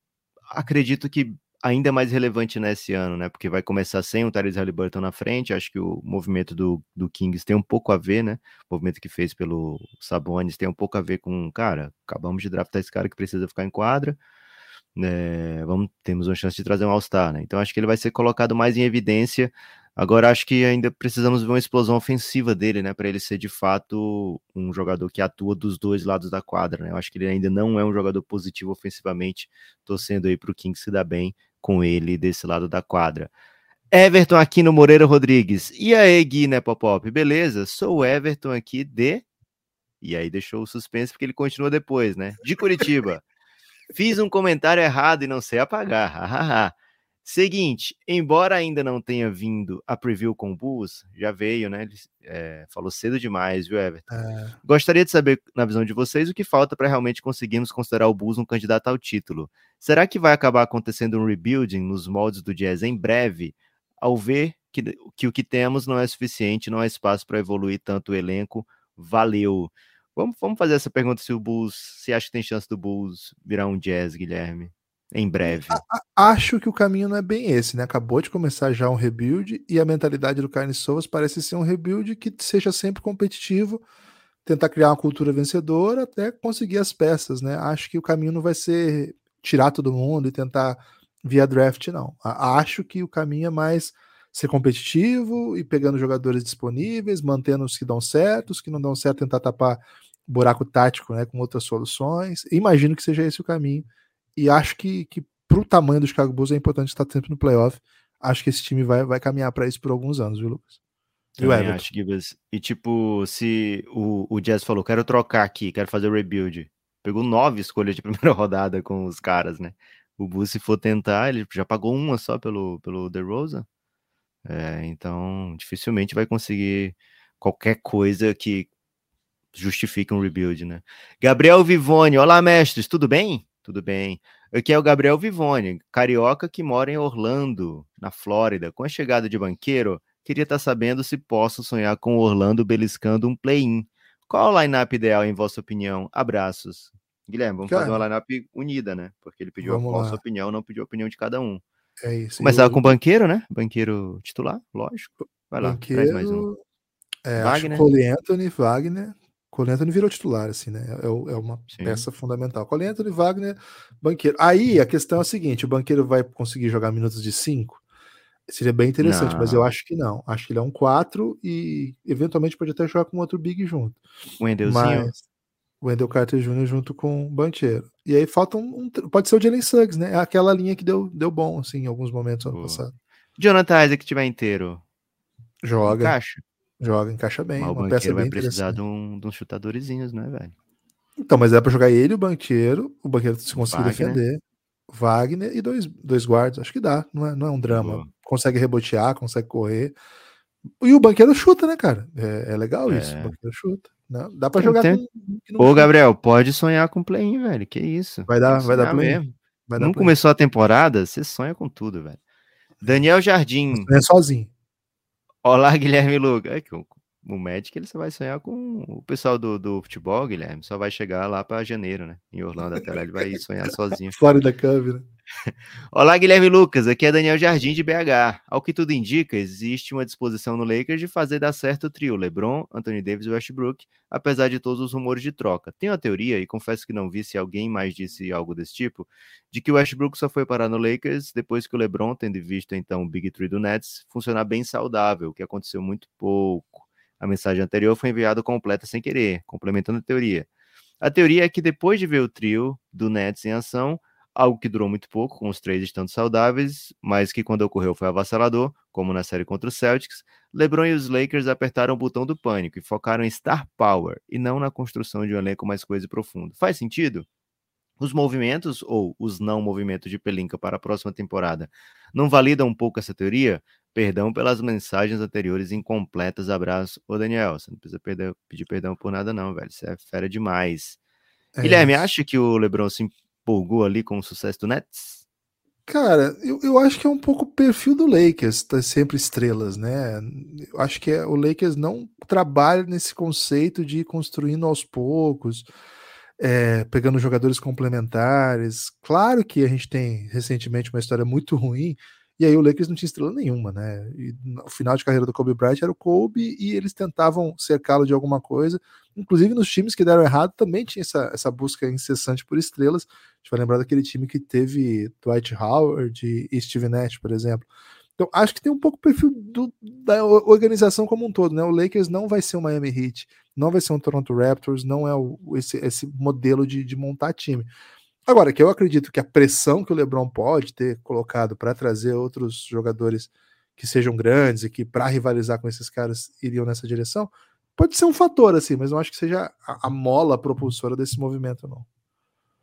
acredito que ainda mais relevante nesse ano, né? Porque vai começar sem o Tyrese Halliburton na frente. Acho que o movimento do, do Kings tem um pouco a ver, né? O movimento que fez pelo Sabonis tem um pouco a ver com, cara, acabamos de draftar esse cara que precisa ficar em quadra. né, vamos, temos uma chance de trazer um All-Star, né? Então acho que ele vai ser colocado mais em evidência. Agora acho que ainda precisamos ver uma explosão ofensiva dele, né? Para ele ser de fato um jogador que atua dos dois lados da quadra, né? Eu acho que ele ainda não é um jogador positivo ofensivamente, torcendo aí para o King se dar bem com ele desse lado da quadra. Everton aqui no Moreira Rodrigues. E aí, Gui, né, Popop? Beleza? Sou o Everton aqui de. E aí deixou o suspense porque ele continua depois, né? De Curitiba. Fiz um comentário errado e não sei apagar. Seguinte, embora ainda não tenha vindo a preview com o Bulls, já veio, né? Ele é, falou cedo demais, viu, Everton? É, Gostaria de saber, na visão de vocês, o que falta para realmente conseguirmos considerar o Bulls um candidato ao título. Será que vai acabar acontecendo um rebuilding nos moldes do Jazz em breve? Ao ver que, que o que temos não é suficiente, não há espaço para evoluir tanto o elenco. Valeu. Vamos, vamos fazer essa pergunta se o Bulls, se acha que tem chance do Bulls virar um jazz, Guilherme, em breve. Acho que o caminho não é bem esse, né? Acabou de começar já um rebuild e a mentalidade do Carne Sovas parece ser um rebuild que seja sempre competitivo, tentar criar uma cultura vencedora até conseguir as peças, né? Acho que o caminho não vai ser tirar todo mundo e tentar via draft, não. Acho que o caminho é mais ser competitivo e pegando jogadores disponíveis, mantendo os que dão certo, os que não dão certo, tentar tapar buraco tático né, com outras soluções. Imagino que seja esse o caminho. E acho que, que para o tamanho do Chicago Bulls é importante estar sempre no playoff. Acho que esse time vai, vai caminhar para isso por alguns anos, viu, Lucas? E o Everton? Acho, Gibbs. E tipo, se o, o Jazz falou, quero trocar aqui, quero fazer o rebuild. Pegou nove escolhas de primeira rodada com os caras, né? O Bulls, se for tentar, ele já pagou uma só pelo, pelo DeRozan. É, então, dificilmente vai conseguir qualquer coisa que justifique um rebuild, né? Gabriel Vivone, olá mestres, tudo bem? Tudo bem. Aqui é o Gabriel Vivone, carioca que mora em Orlando, na Flórida. Com a chegada de banqueiro, queria estar tá sabendo se posso sonhar com Orlando beliscando um play-in. Qual o line-up ideal, em vossa opinião? Abraços. Guilherme, vamos Cara, fazer uma line-up unida, né? Porque ele pediu a nossa opinião, não pediu a opinião de cada um. É isso. Começar eu... com o banqueiro, né? Banqueiro titular, lógico. Vai lá, banqueiro... traz mais um. É, Wagner. Cole Anthony, Wagner. Cole Anthony virou titular, assim, né? É, é uma Sim. peça fundamental. Cole Anthony, Wagner, banqueiro. Aí a questão é a seguinte: o banqueiro vai conseguir jogar minutos de 5? Seria bem interessante, não. mas eu acho que não. Acho que ele é um 4 e eventualmente pode até jogar com outro Big junto. O Endelzinho? Mas, o Wendell Carter Jr. junto com o Banchero. E aí falta um, um, Pode ser o Jalen Suggs, né? É aquela linha que deu, deu bom, assim, em alguns momentos ano passado. Jonathan Isaac tiver inteiro. Joga. Encaixa. Joga, encaixa bem. Mas o banqueiro vai precisar de, um, de uns chutadorzinhos, né, velho? Então, mas é para jogar ele, o banqueiro, o banqueiro se conseguir Wagner. defender. Wagner e dois, dois guardas. Acho que dá, não é, não é um drama. Boa. Consegue rebotear, consegue correr. E o banqueiro chuta, né, cara? É, é legal é. isso. O banqueiro chuta. Não, dá para jogar tem... com, Ô, Gabriel, pode sonhar com play, velho. Que isso. Vai dar, vai dar play. Mesmo. Vai dar Não play. começou a temporada, você sonha com tudo, velho. Daniel Jardim. É sozinho. Olá, Guilherme Luga. É que o, o Magic ele só vai sonhar com o pessoal do, do futebol, Guilherme. Só vai chegar lá para janeiro, né? Em Orlando até lá ele vai sonhar sozinho. Florida Cup, né? Olá, Guilherme Lucas. Aqui é Daniel Jardim de BH. Ao que tudo indica, existe uma disposição no Lakers de fazer dar certo o trio LeBron, Anthony Davis e Westbrook, apesar de todos os rumores de troca. Tenho a teoria, e confesso que não vi se alguém mais disse algo desse tipo, de que o Westbrook só foi parar no Lakers depois que o LeBron, tendo visto então o Big Three do Nets, funcionar bem saudável, o que aconteceu muito pouco. A mensagem anterior foi enviada completa sem querer, complementando a teoria. A teoria é que depois de ver o trio do Nets em ação, algo que durou muito pouco, com os três estando saudáveis, mas que quando ocorreu foi avassalador, como na série contra os Celtics, LeBron e os Lakers apertaram o botão do pânico e focaram em star power e não na construção de um elenco mais coisa e profundo. Faz sentido? Os movimentos ou os não movimentos de Pelinka para a próxima temporada não validam um pouco essa teoria? Perdão pelas mensagens anteriores incompletas. Abraço. Ô, Daniel, você não precisa perder, pedir perdão por nada, não, velho. Você é fera demais. É Guilherme, isso. acha que o LeBron se empolgou ali com o sucesso do Nets? Cara, eu, eu acho que é um pouco o perfil do Lakers, tá sempre estrelas, né? Eu acho que é, o Lakers não trabalha nesse conceito de ir construindo aos poucos, é, pegando jogadores complementares. Claro que a gente tem recentemente uma história muito ruim e aí o Lakers não tinha estrela nenhuma, né? E no final de carreira do Kobe Bryant era o Kobe e eles tentavam cercá-lo de alguma coisa. Inclusive nos times que deram errado também tinha essa, essa busca incessante por estrelas. A gente vai lembrar daquele time que teve Dwight Howard e Steve Nash, por exemplo. Então acho que tem um pouco o perfil do, da organização como um todo, né? O Lakers não vai ser um Miami Heat, não vai ser um Toronto Raptors, não é o, esse, esse modelo de, de montar time. Agora, que eu acredito que a pressão que o LeBron pode ter colocado para trazer outros jogadores que sejam grandes e que para rivalizar com esses caras iriam nessa direção, pode ser um fator assim, mas não acho que seja a, a mola propulsora desse movimento não.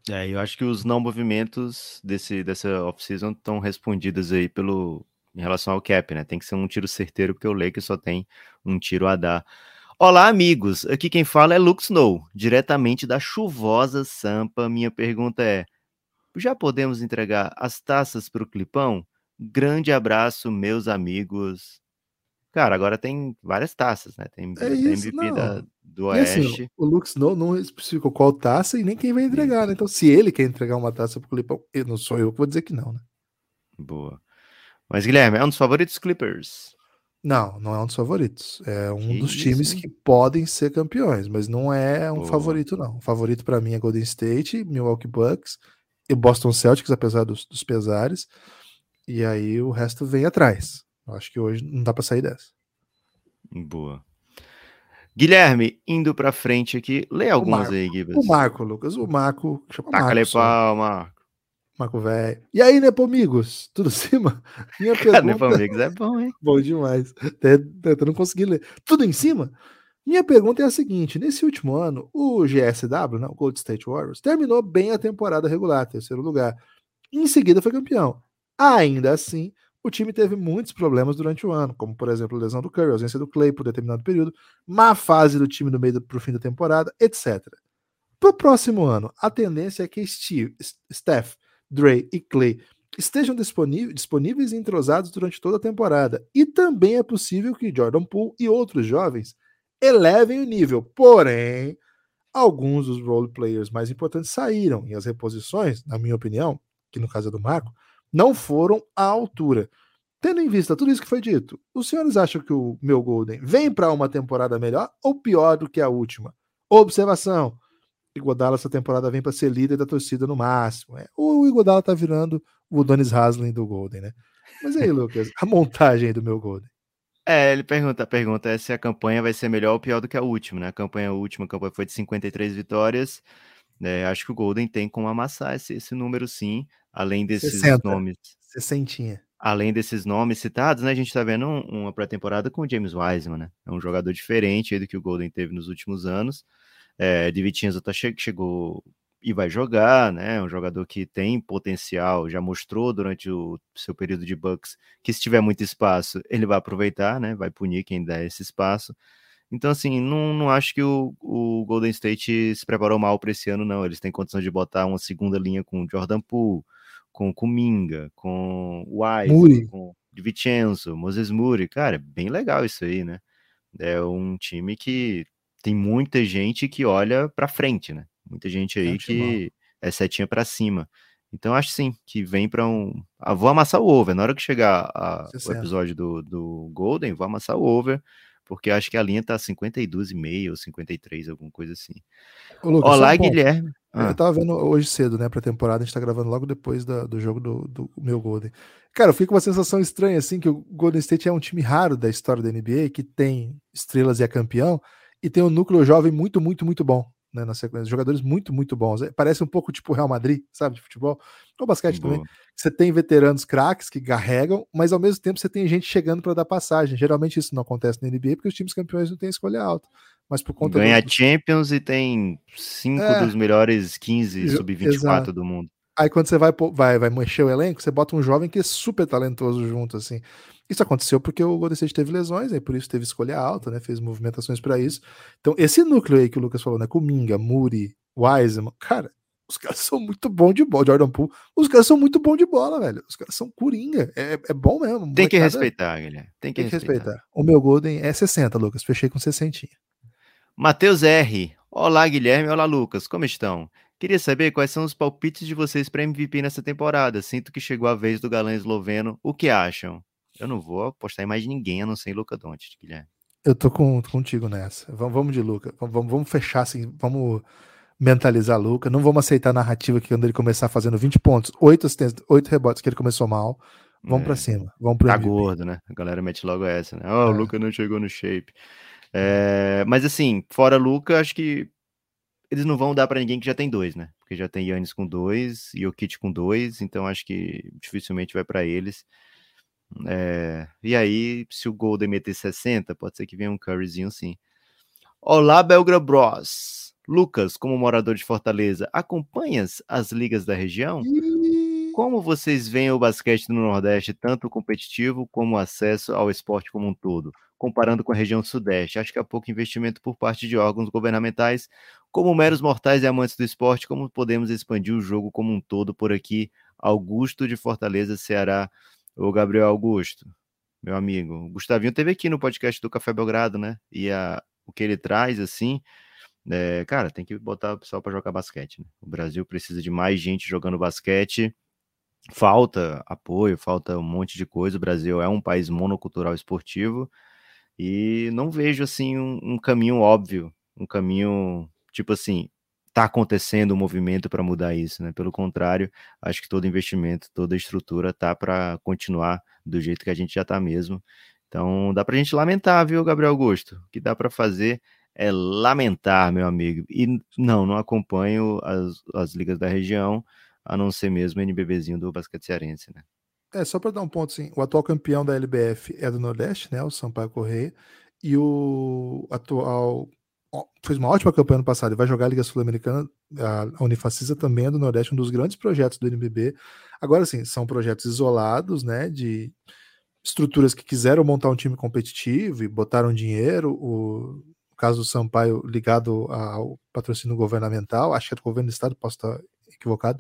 É, eu acho que os não movimentos desse dessa off-season estão respondidos aí pelo em relação ao cap, né? Tem que ser um tiro certeiro porque o Lakers só tem um tiro a dar. Olá, amigos. Aqui quem fala é Luke Snow, diretamente da chuvosa Sampa. Minha pergunta é: já podemos entregar as taças para o Clipão? Grande abraço, meus amigos. Cara, agora tem várias taças, né? Tem, É tem isso, MVP da, do E assim, Oeste. o Lux não, não especificou qual taça e nem quem vai entregar, né? Então, se ele quer entregar uma taça pro Clipão, eu não sou eu que vou dizer que não, né? Boa. Mas, Guilherme, é um dos favoritos Clippers. Não, não é um dos favoritos. É um Que dos isso, times hein? que podem ser campeões, mas não é um favorito, não. O favorito pra mim é Golden State, Milwaukee Bucks e Boston Celtics, apesar dos, dos pesares. E aí o resto vem atrás. Eu acho que hoje não dá pra sair dessa. Boa. Guilherme, indo pra frente aqui, lê algumas Marco. aí, Gibas. O Marco, Lucas, o Marco, Taca-lhe pau, Marco. Marco velho. E aí, Nepomigos? Tudo cima? Minha Cara, pergunta amigos é bom, hein? Bom demais. Até, até não consegui ler. Tudo em cima? Minha pergunta é a seguinte: nesse último ano, o GSW, né, o Gold State Warriors, terminou bem a temporada regular, terceiro lugar. Em seguida foi campeão. Ainda assim, o time teve muitos problemas durante o ano, como por exemplo a lesão do Curry, a ausência do Clay por determinado período, má fase do time no meio do pro fim da temporada, etc. Para o próximo ano, a tendência é que Steve, Steph, Dre e Clay estejam disponíveis, e entrosados durante toda a temporada. E também é possível que Jordan Poole e outros jovens elevem o nível. Porém, alguns dos role players mais importantes saíram e as reposições, na minha opinião, que no caso é do Marco, não foram à altura. Tendo em vista tudo isso que foi dito, os senhores acham que o meu Golden vem para uma temporada melhor ou pior do que a última? Observação: Iguodala essa temporada vem para ser líder da torcida no máximo. É. O Iguodala tá virando o Donis Haslem do Golden, né? Mas aí, Lucas, a montagem do meu Golden. É, ele pergunta, a pergunta é se a campanha vai ser melhor ou pior do que a última, né? A campanha a última a campanha foi de 53 vitórias. né? acho que o Golden tem como amassar esse, esse número sim, além desses 60. nomes. Sessentinha. Além desses nomes citados, né? A gente tá vendo um- uma pré-temporada com o James Wiseman, né? É um jogador diferente do que o Golden teve nos últimos anos. É, de Vitinho tá che chegou e vai jogar, né? Um jogador que tem potencial, já mostrou durante o seu período de Bucks que se tiver muito espaço, ele vai aproveitar, né? Vai punir quem der esse espaço. Então, assim, não, não acho que o, o Golden State se preparou mal para esse ano, não. Eles têm condição de botar uma segunda linha com Jordan Poole, com Kuminga, com Wise, Muri. com de Vincenzo, Moses Muri. Cara, é bem legal isso aí, né? É um time que tem muita gente que olha para frente, né? Muita gente aí É que é setinha para cima. Então acho sim que vem para um. Ah, vou amassar o over. Na hora que chegar a- o 60. episódio do, do Golden, vou amassar o over, porque acho que a linha tá 52,5 ou 53, alguma coisa assim. Ô, Lucas, Olá, um. Guilherme. Ah, Eu tava vendo hoje cedo, né, pra temporada, a gente tá gravando logo depois da- do jogo do, do meu Golden. Cara, eu fico com uma sensação estranha, assim, que o Golden State é um time raro da história da NBA, que tem estrelas e é campeão, e tem um núcleo jovem muito, muito, muito bom, né, na sequência. Jogadores muito, muito bons. É, Parece um pouco tipo o Real Madrid, sabe, de futebol. Ou basquete também. boa. Você tem veteranos craques que carregam, mas ao mesmo tempo você tem gente chegando para dar passagem. Geralmente isso não acontece na NBA, porque os times campeões não têm escolha alta. Mas por conta Ganha do, Champions e tem cinco É. dos melhores 15 Jo- sub-24 exato. do mundo. Aí quando você vai, vai, vai mexer o elenco, você bota um jovem que é super talentoso junto, assim. Isso aconteceu porque o Golden State teve lesões, aí por isso teve escolha alta, né? Fez movimentações para isso. Então, esse núcleo aí que o Lucas falou, né? Kuminga, Muri, Wiseman, cara, os caras são muito bons de bola. Jordan Poole, os caras são muito bons de bola, velho. Os caras são coringa. É, é bom mesmo. Tem que molecada- respeitar, Guilherme. Tem que, Tem que respeitar. respeitar. O meu Golden é 60, Lucas. Fechei com 60. Matheus R. Olá, Guilherme. Olá, Lucas. Como estão? Queria saber quais são os palpites de vocês para MVP nessa temporada. Sinto que chegou a vez do galã esloveno. O que acham? Eu não vou apostar em mais ninguém, a não ser em Luca Doncic, Guilherme. Eu tô com, contigo nessa. Vamos, vamos de Luca. Vamos, fechar assim. Vamos mentalizar Luca. Não vamos aceitar a narrativa que quando ele começar fazendo 20 pontos, 8 assistências, 8 rebotes, que ele começou mal. Vamos É. pra cima. Vamos pro Tá MVP. gordo, né? A galera mete logo essa, né? Oh, o É. Luca não chegou no shape. É, mas assim, fora Luca, acho que eles não vão dar para ninguém que já tem dois, né? Porque já tem Yannis com dois e o Kit com dois, então acho que dificilmente vai para eles. É, e aí, se o Golden meter 60, pode ser que venha um Curryzinho sim. Olá, Belgra Bros. Lucas, como morador de Fortaleza, acompanhas as ligas da região? Como vocês veem o basquete no Nordeste, tanto competitivo como o acesso ao esporte como um todo, comparando com a região Sudeste? Acho que há pouco investimento por parte de órgãos governamentais. Como meros mortais e amantes do esporte, como podemos expandir o jogo como um todo por aqui? Augusto de Fortaleza, Ceará. Ô, Gabriel Augusto, meu amigo. O Gustavinho teve aqui no podcast do Café Belgrado, né? E a, o que ele traz, assim, é, cara, tem que botar o pessoal para jogar basquete. Né? O Brasil precisa de mais gente jogando basquete. Falta apoio, falta um monte de coisa. O Brasil é um país monocultural esportivo e não vejo assim um, um caminho óbvio, um caminho tipo assim, tá acontecendo um movimento para mudar isso, né? Pelo contrário, acho que todo investimento, toda estrutura tá para continuar do jeito que a gente já tá mesmo. Então, dá para a gente lamentar, viu, Gabriel Augusto? O que dá para fazer é lamentar, meu amigo. E não, não acompanho as, as ligas da região, a não ser mesmo o NBBzinho do basquete cearense, né? É, só para dar um ponto, assim, o atual campeão da LBF é do Nordeste, né, o Sampaio Correia, e o atual fez uma ótima campanha no passado e vai jogar a Liga Sul-Americana, a Unifacisa também é do Nordeste, um dos grandes projetos do NBB. Agora sim, são projetos isolados, né, de estruturas que quiseram montar um time competitivo e botaram dinheiro, o caso do Sampaio ligado ao patrocínio governamental, acho que é do governo do estado, posso estar equivocado.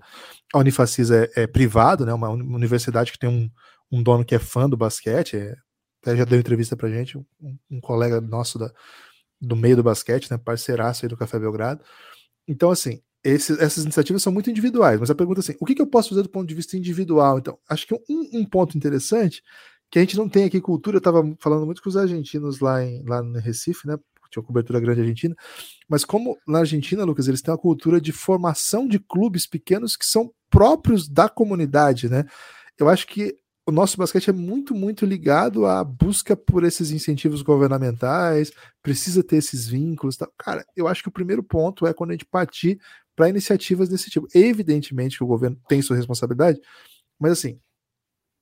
A Unifacisa é, é privado, né? Uma universidade que tem um, um dono que é fã do basquete, é, até já deu entrevista pra gente, um, um colega nosso da, do meio do basquete, né? Parceiraço aí do Café Belgrado. Então, assim, essas iniciativas são muito individuais, mas a pergunta é assim: o que, que eu posso fazer do ponto de vista individual? Então, acho que um, um ponto interessante que a gente não tem aqui cultura, eu estava falando muito com os argentinos lá, em, lá no Recife, né? tinha uma cobertura grande argentina, mas como na Argentina, Lucas, eles têm uma cultura de formação de clubes pequenos que são próprios da comunidade, né? Eu acho que o nosso basquete é muito, muito ligado à busca por esses incentivos governamentais, precisa ter esses vínculos. Tá? Cara, eu acho que o primeiro ponto é quando a gente partir para iniciativas desse tipo. Evidentemente que o governo tem sua responsabilidade, mas assim,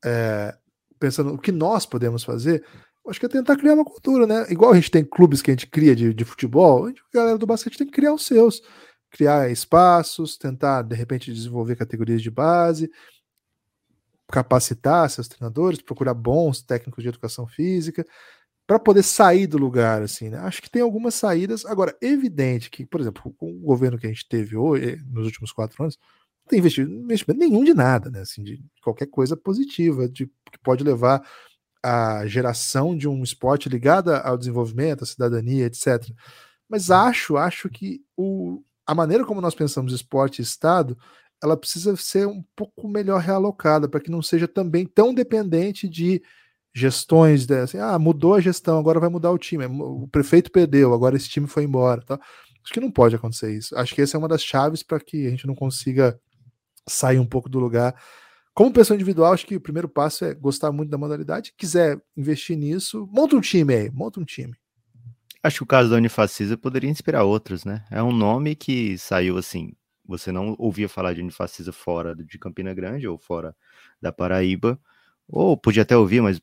é, pensando o que nós podemos fazer, acho que é tentar criar uma cultura, né? Igual a gente tem clubes que a gente cria de, de futebol, a, gente, a galera do basquete tem que criar os seus, criar espaços, tentar de repente desenvolver categorias de base, capacitar seus treinadores, procurar bons técnicos de educação física para poder sair do lugar, assim, né? Acho que tem algumas saídas. Agora, evidente que, por exemplo, com o governo que a gente teve hoje, nos últimos quatro anos, não tem investimento nenhum de nada, né? Assim, de qualquer coisa positiva, de, que pode levar a geração de um esporte ligada ao desenvolvimento, à cidadania, etc. Mas acho, acho que o, a maneira como nós pensamos esporte e Estado, ela precisa ser um pouco melhor realocada para que não seja também tão dependente de gestões, de, assim, ah, mudou a gestão, agora vai mudar o time, o prefeito perdeu, agora esse time foi embora, tá? Acho que não pode acontecer isso. Acho que essa é uma das chaves para que a gente não consiga sair um pouco do lugar como pessoa individual, acho que o primeiro passo é gostar muito da modalidade. Quiser investir nisso, monta um time aí, monta um time. Acho que o caso da Unifacisa poderia inspirar outros, né? É um nome que saiu assim. Você não ouvia falar de Unifacisa fora de Campina Grande ou fora da Paraíba, ou podia até ouvir, mas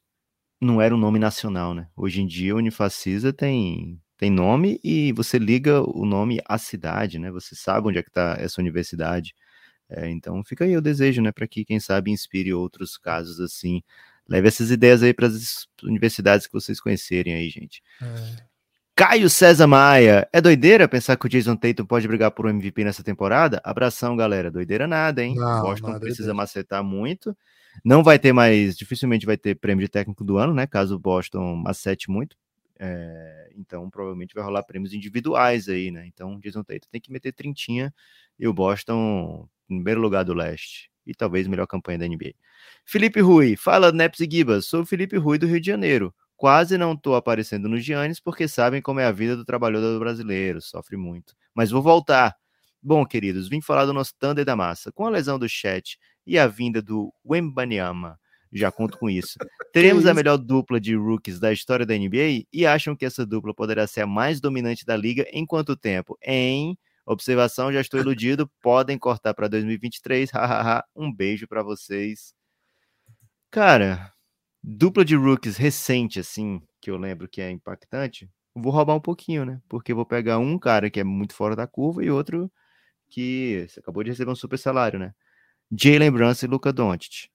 não era um nome nacional, né? Hoje em dia, Unifacisa tem, tem nome e você liga o nome à cidade, né? Você sabe onde é que está essa universidade. É, então fica aí o desejo, né, para que, quem sabe, inspire outros casos assim. Leve essas ideias aí para as universidades que vocês conhecerem aí, gente. É. Caio César Maia, é doideira pensar que o Jason Tatum pode brigar por um MVP nessa temporada? Abração, galera. Doideira nada, hein? Não, Boston precisa doideira. macetar muito. Não vai ter mais, dificilmente vai ter prêmio de técnico do ano, né? Caso o Boston macete muito. É, então, provavelmente vai rolar prêmios individuais aí, né? Então, Jason Tatum tem que meter trintinha e o Boston primeiro lugar do leste e talvez melhor campanha da NBA. Felipe Rui, fala Neps e Gibas, sou Felipe Rui do Rio de Janeiro. Quase não estou aparecendo nos Giannis porque sabem como é a vida do trabalhador brasileiro, sofre muito. Mas vou voltar. Bom, queridos, vim falar do nosso Thunder da Massa. Com a lesão do chat e a vinda do Wembanyama, já conto com isso. Teremos a melhor dupla de rookies da história da NBA e acham que essa dupla poderá ser a mais dominante da liga em quanto tempo? Em Observação, já estou iludido. Podem cortar para 2023. um beijo para vocês. Cara, dupla de rookies recente, assim, que eu lembro que é impactante. Vou roubar um pouquinho, né? Porque vou pegar um cara que é muito fora da curva e outro que acabou de receber um super salário, né? Jalen Brunson e Luca Doncic.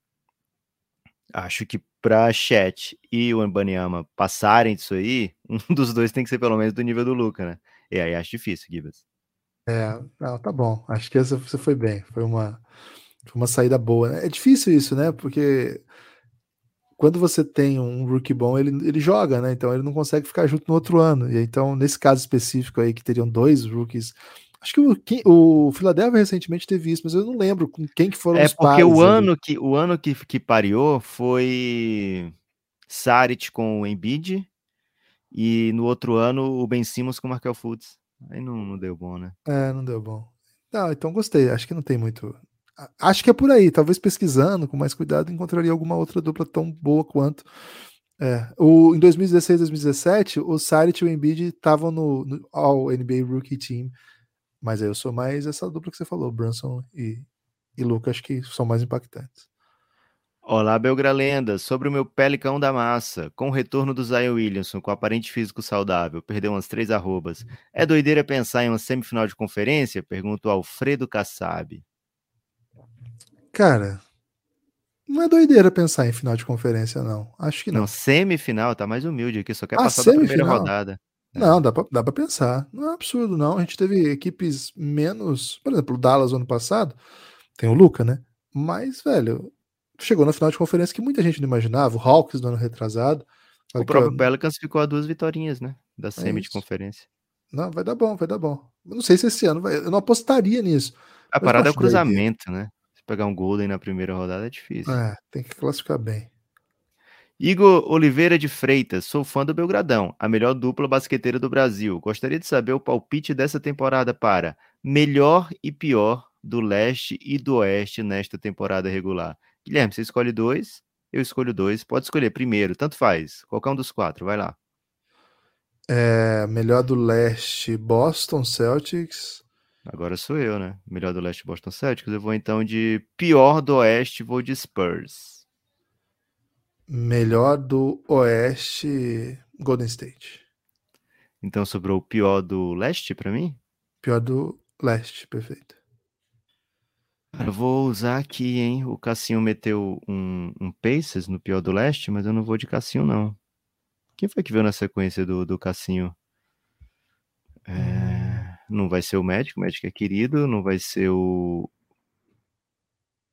Acho que para Chat e o Mbanyama passarem disso aí, um dos dois tem que ser pelo menos do nível do Luca, né? E aí acho difícil, Gibas. É, não, tá bom. Acho que essa você foi bem. Foi uma, foi uma saída boa. Né? É difícil isso, né? Porque quando você tem um rookie bom, ele, ele joga, né? Então ele não consegue ficar junto no outro ano. E então, nesse caso específico aí, que teriam dois rookies. Acho que o, o Philadelphia recentemente teve isso, mas eu não lembro com quem que foram é os porque pares o ali. ano que o ano que, que pareou foi Saric com o Embiid e no outro ano o Ben Simmons com o Markel Fultz. Aí não, não deu bom, né? É, não deu bom. Não, então gostei. Acho que não tem muito. Acho que é por aí. Talvez pesquisando com mais cuidado encontraria alguma outra dupla tão boa quanto. É. O, em 2016, 2017, o Saric e o Embiid estavam no, no All NBA Rookie Team. Mas aí eu sou mais essa dupla que você falou, Brunson e, e Luca, acho que são mais impactantes. Olá, Belgralenda. Sobre o meu Pelicão da massa, com o retorno do Zion Williamson, com aparente físico saudável, perdeu umas três arrobas. É doideira pensar em uma semifinal de conferência? Pergunta o Alfredo Kassab. Cara, não é doideira pensar em final de conferência, não. Acho que não. Não, semifinal, tá mais humilde aqui, só quer Ah, passar da primeira semifinal? rodada. Não, dá pra, dá pra pensar. Não é absurdo, não. A gente teve equipes menos. Por exemplo, o Dallas ano passado, tem o Luca, né? Mas, velho, chegou na final de conferência que muita gente não imaginava. O Hawks do ano retrasado. O próprio ó, Pelicans ficou a duas vitórias, né? Da semi de conferência. Não, vai dar bom, vai dar bom. Eu não sei se esse ano vai. Eu não apostaria nisso. A eu parada é o cruzamento, né? Pegar um Golden na primeira rodada é difícil. É, tem que classificar bem. Igor Oliveira de Freitas, sou fã do Belgradão, a melhor dupla basqueteira do Brasil. Gostaria de saber o palpite dessa temporada para melhor e pior do leste e do oeste nesta temporada regular. Guilherme, você escolhe dois, eu escolho dois. Pode escolher primeiro, tanto faz. Qualquer um dos quatro, vai lá. É, melhor do leste, Boston Celtics. Agora sou eu, né? Melhor do leste, Boston Celtics. Eu vou então de pior do oeste, vou de Spurs. Melhor do oeste, Golden State. Então sobrou o pior do leste para mim? Pior do leste, perfeito. Eu vou usar aqui, hein? O Cassinho meteu um, um Pacers no pior do leste, mas eu não vou de Cassinho, não. Quem foi que veio na sequência do, do Cassinho? É, Não vai ser o Magic, o Magic é querido. Não vai ser o.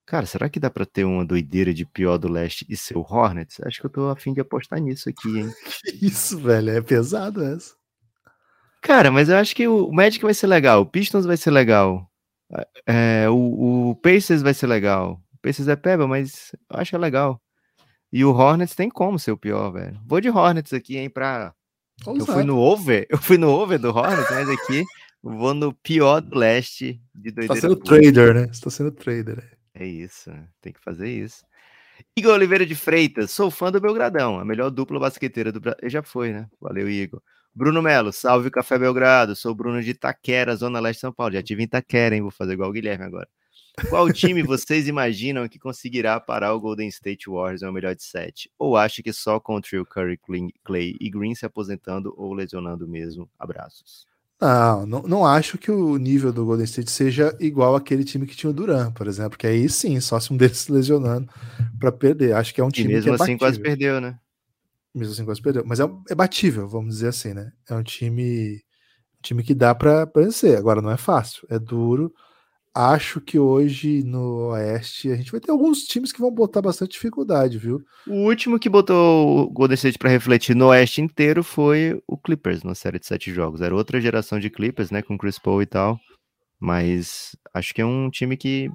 Cara, será que dá pra ter uma doideira de pior do leste e ser o Hornets? Acho que eu tô afim de apostar nisso aqui, hein? Que isso, velho, é pesado essa. Cara, mas eu acho que o Magic vai ser legal, o Pistons vai ser legal, é, o, o Pacers vai ser legal. O Pacers é peba, mas eu acho que é legal. E o Hornets tem como ser o pior, velho. Vou de Hornets aqui, hein, pra... Eu fui no over, eu fui no over do Hornets, mas aqui vou no pior do leste de Você doideira. tá sendo pura. trader, né? Você tá sendo trader. É isso, né? tem que fazer isso. Igor Oliveira de Freitas, sou fã do Belgradão, a melhor dupla basqueteira do Brasil. Já foi, né? Valeu, Igor. Bruno Melo, salve Café Belgrado, sou o Bruno de Itaquera, Zona Leste de São Paulo. Já tive em Itaquera, hein? Vou fazer igual o Guilherme agora. Qual time vocês imaginam que conseguirá parar o Golden State Warriors ao melhor de sete? Ou acha que só com o trio Curry, Clay e Green se aposentando ou lesionando mesmo? Abraços. Não, não, não acho que o nível do Golden State seja igual àquele time que tinha o Duran, por exemplo, que aí sim, só se um deles se lesionando pra perder. Acho que é um E time mesmo que é assim quase perdeu, né? Mesmo assim quase perdeu. Mas é, é batível, vamos dizer assim, né? É um time, um time que dá pra vencer. Agora não é fácil, é duro. Acho que hoje no Oeste a gente vai ter alguns times que vão botar bastante dificuldade, viu? O último que botou o Golden State para refletir no Oeste inteiro foi o Clippers, na série de sete jogos. Era outra geração de Clippers, né, com Chris Paul e tal. Mas acho que é um time que,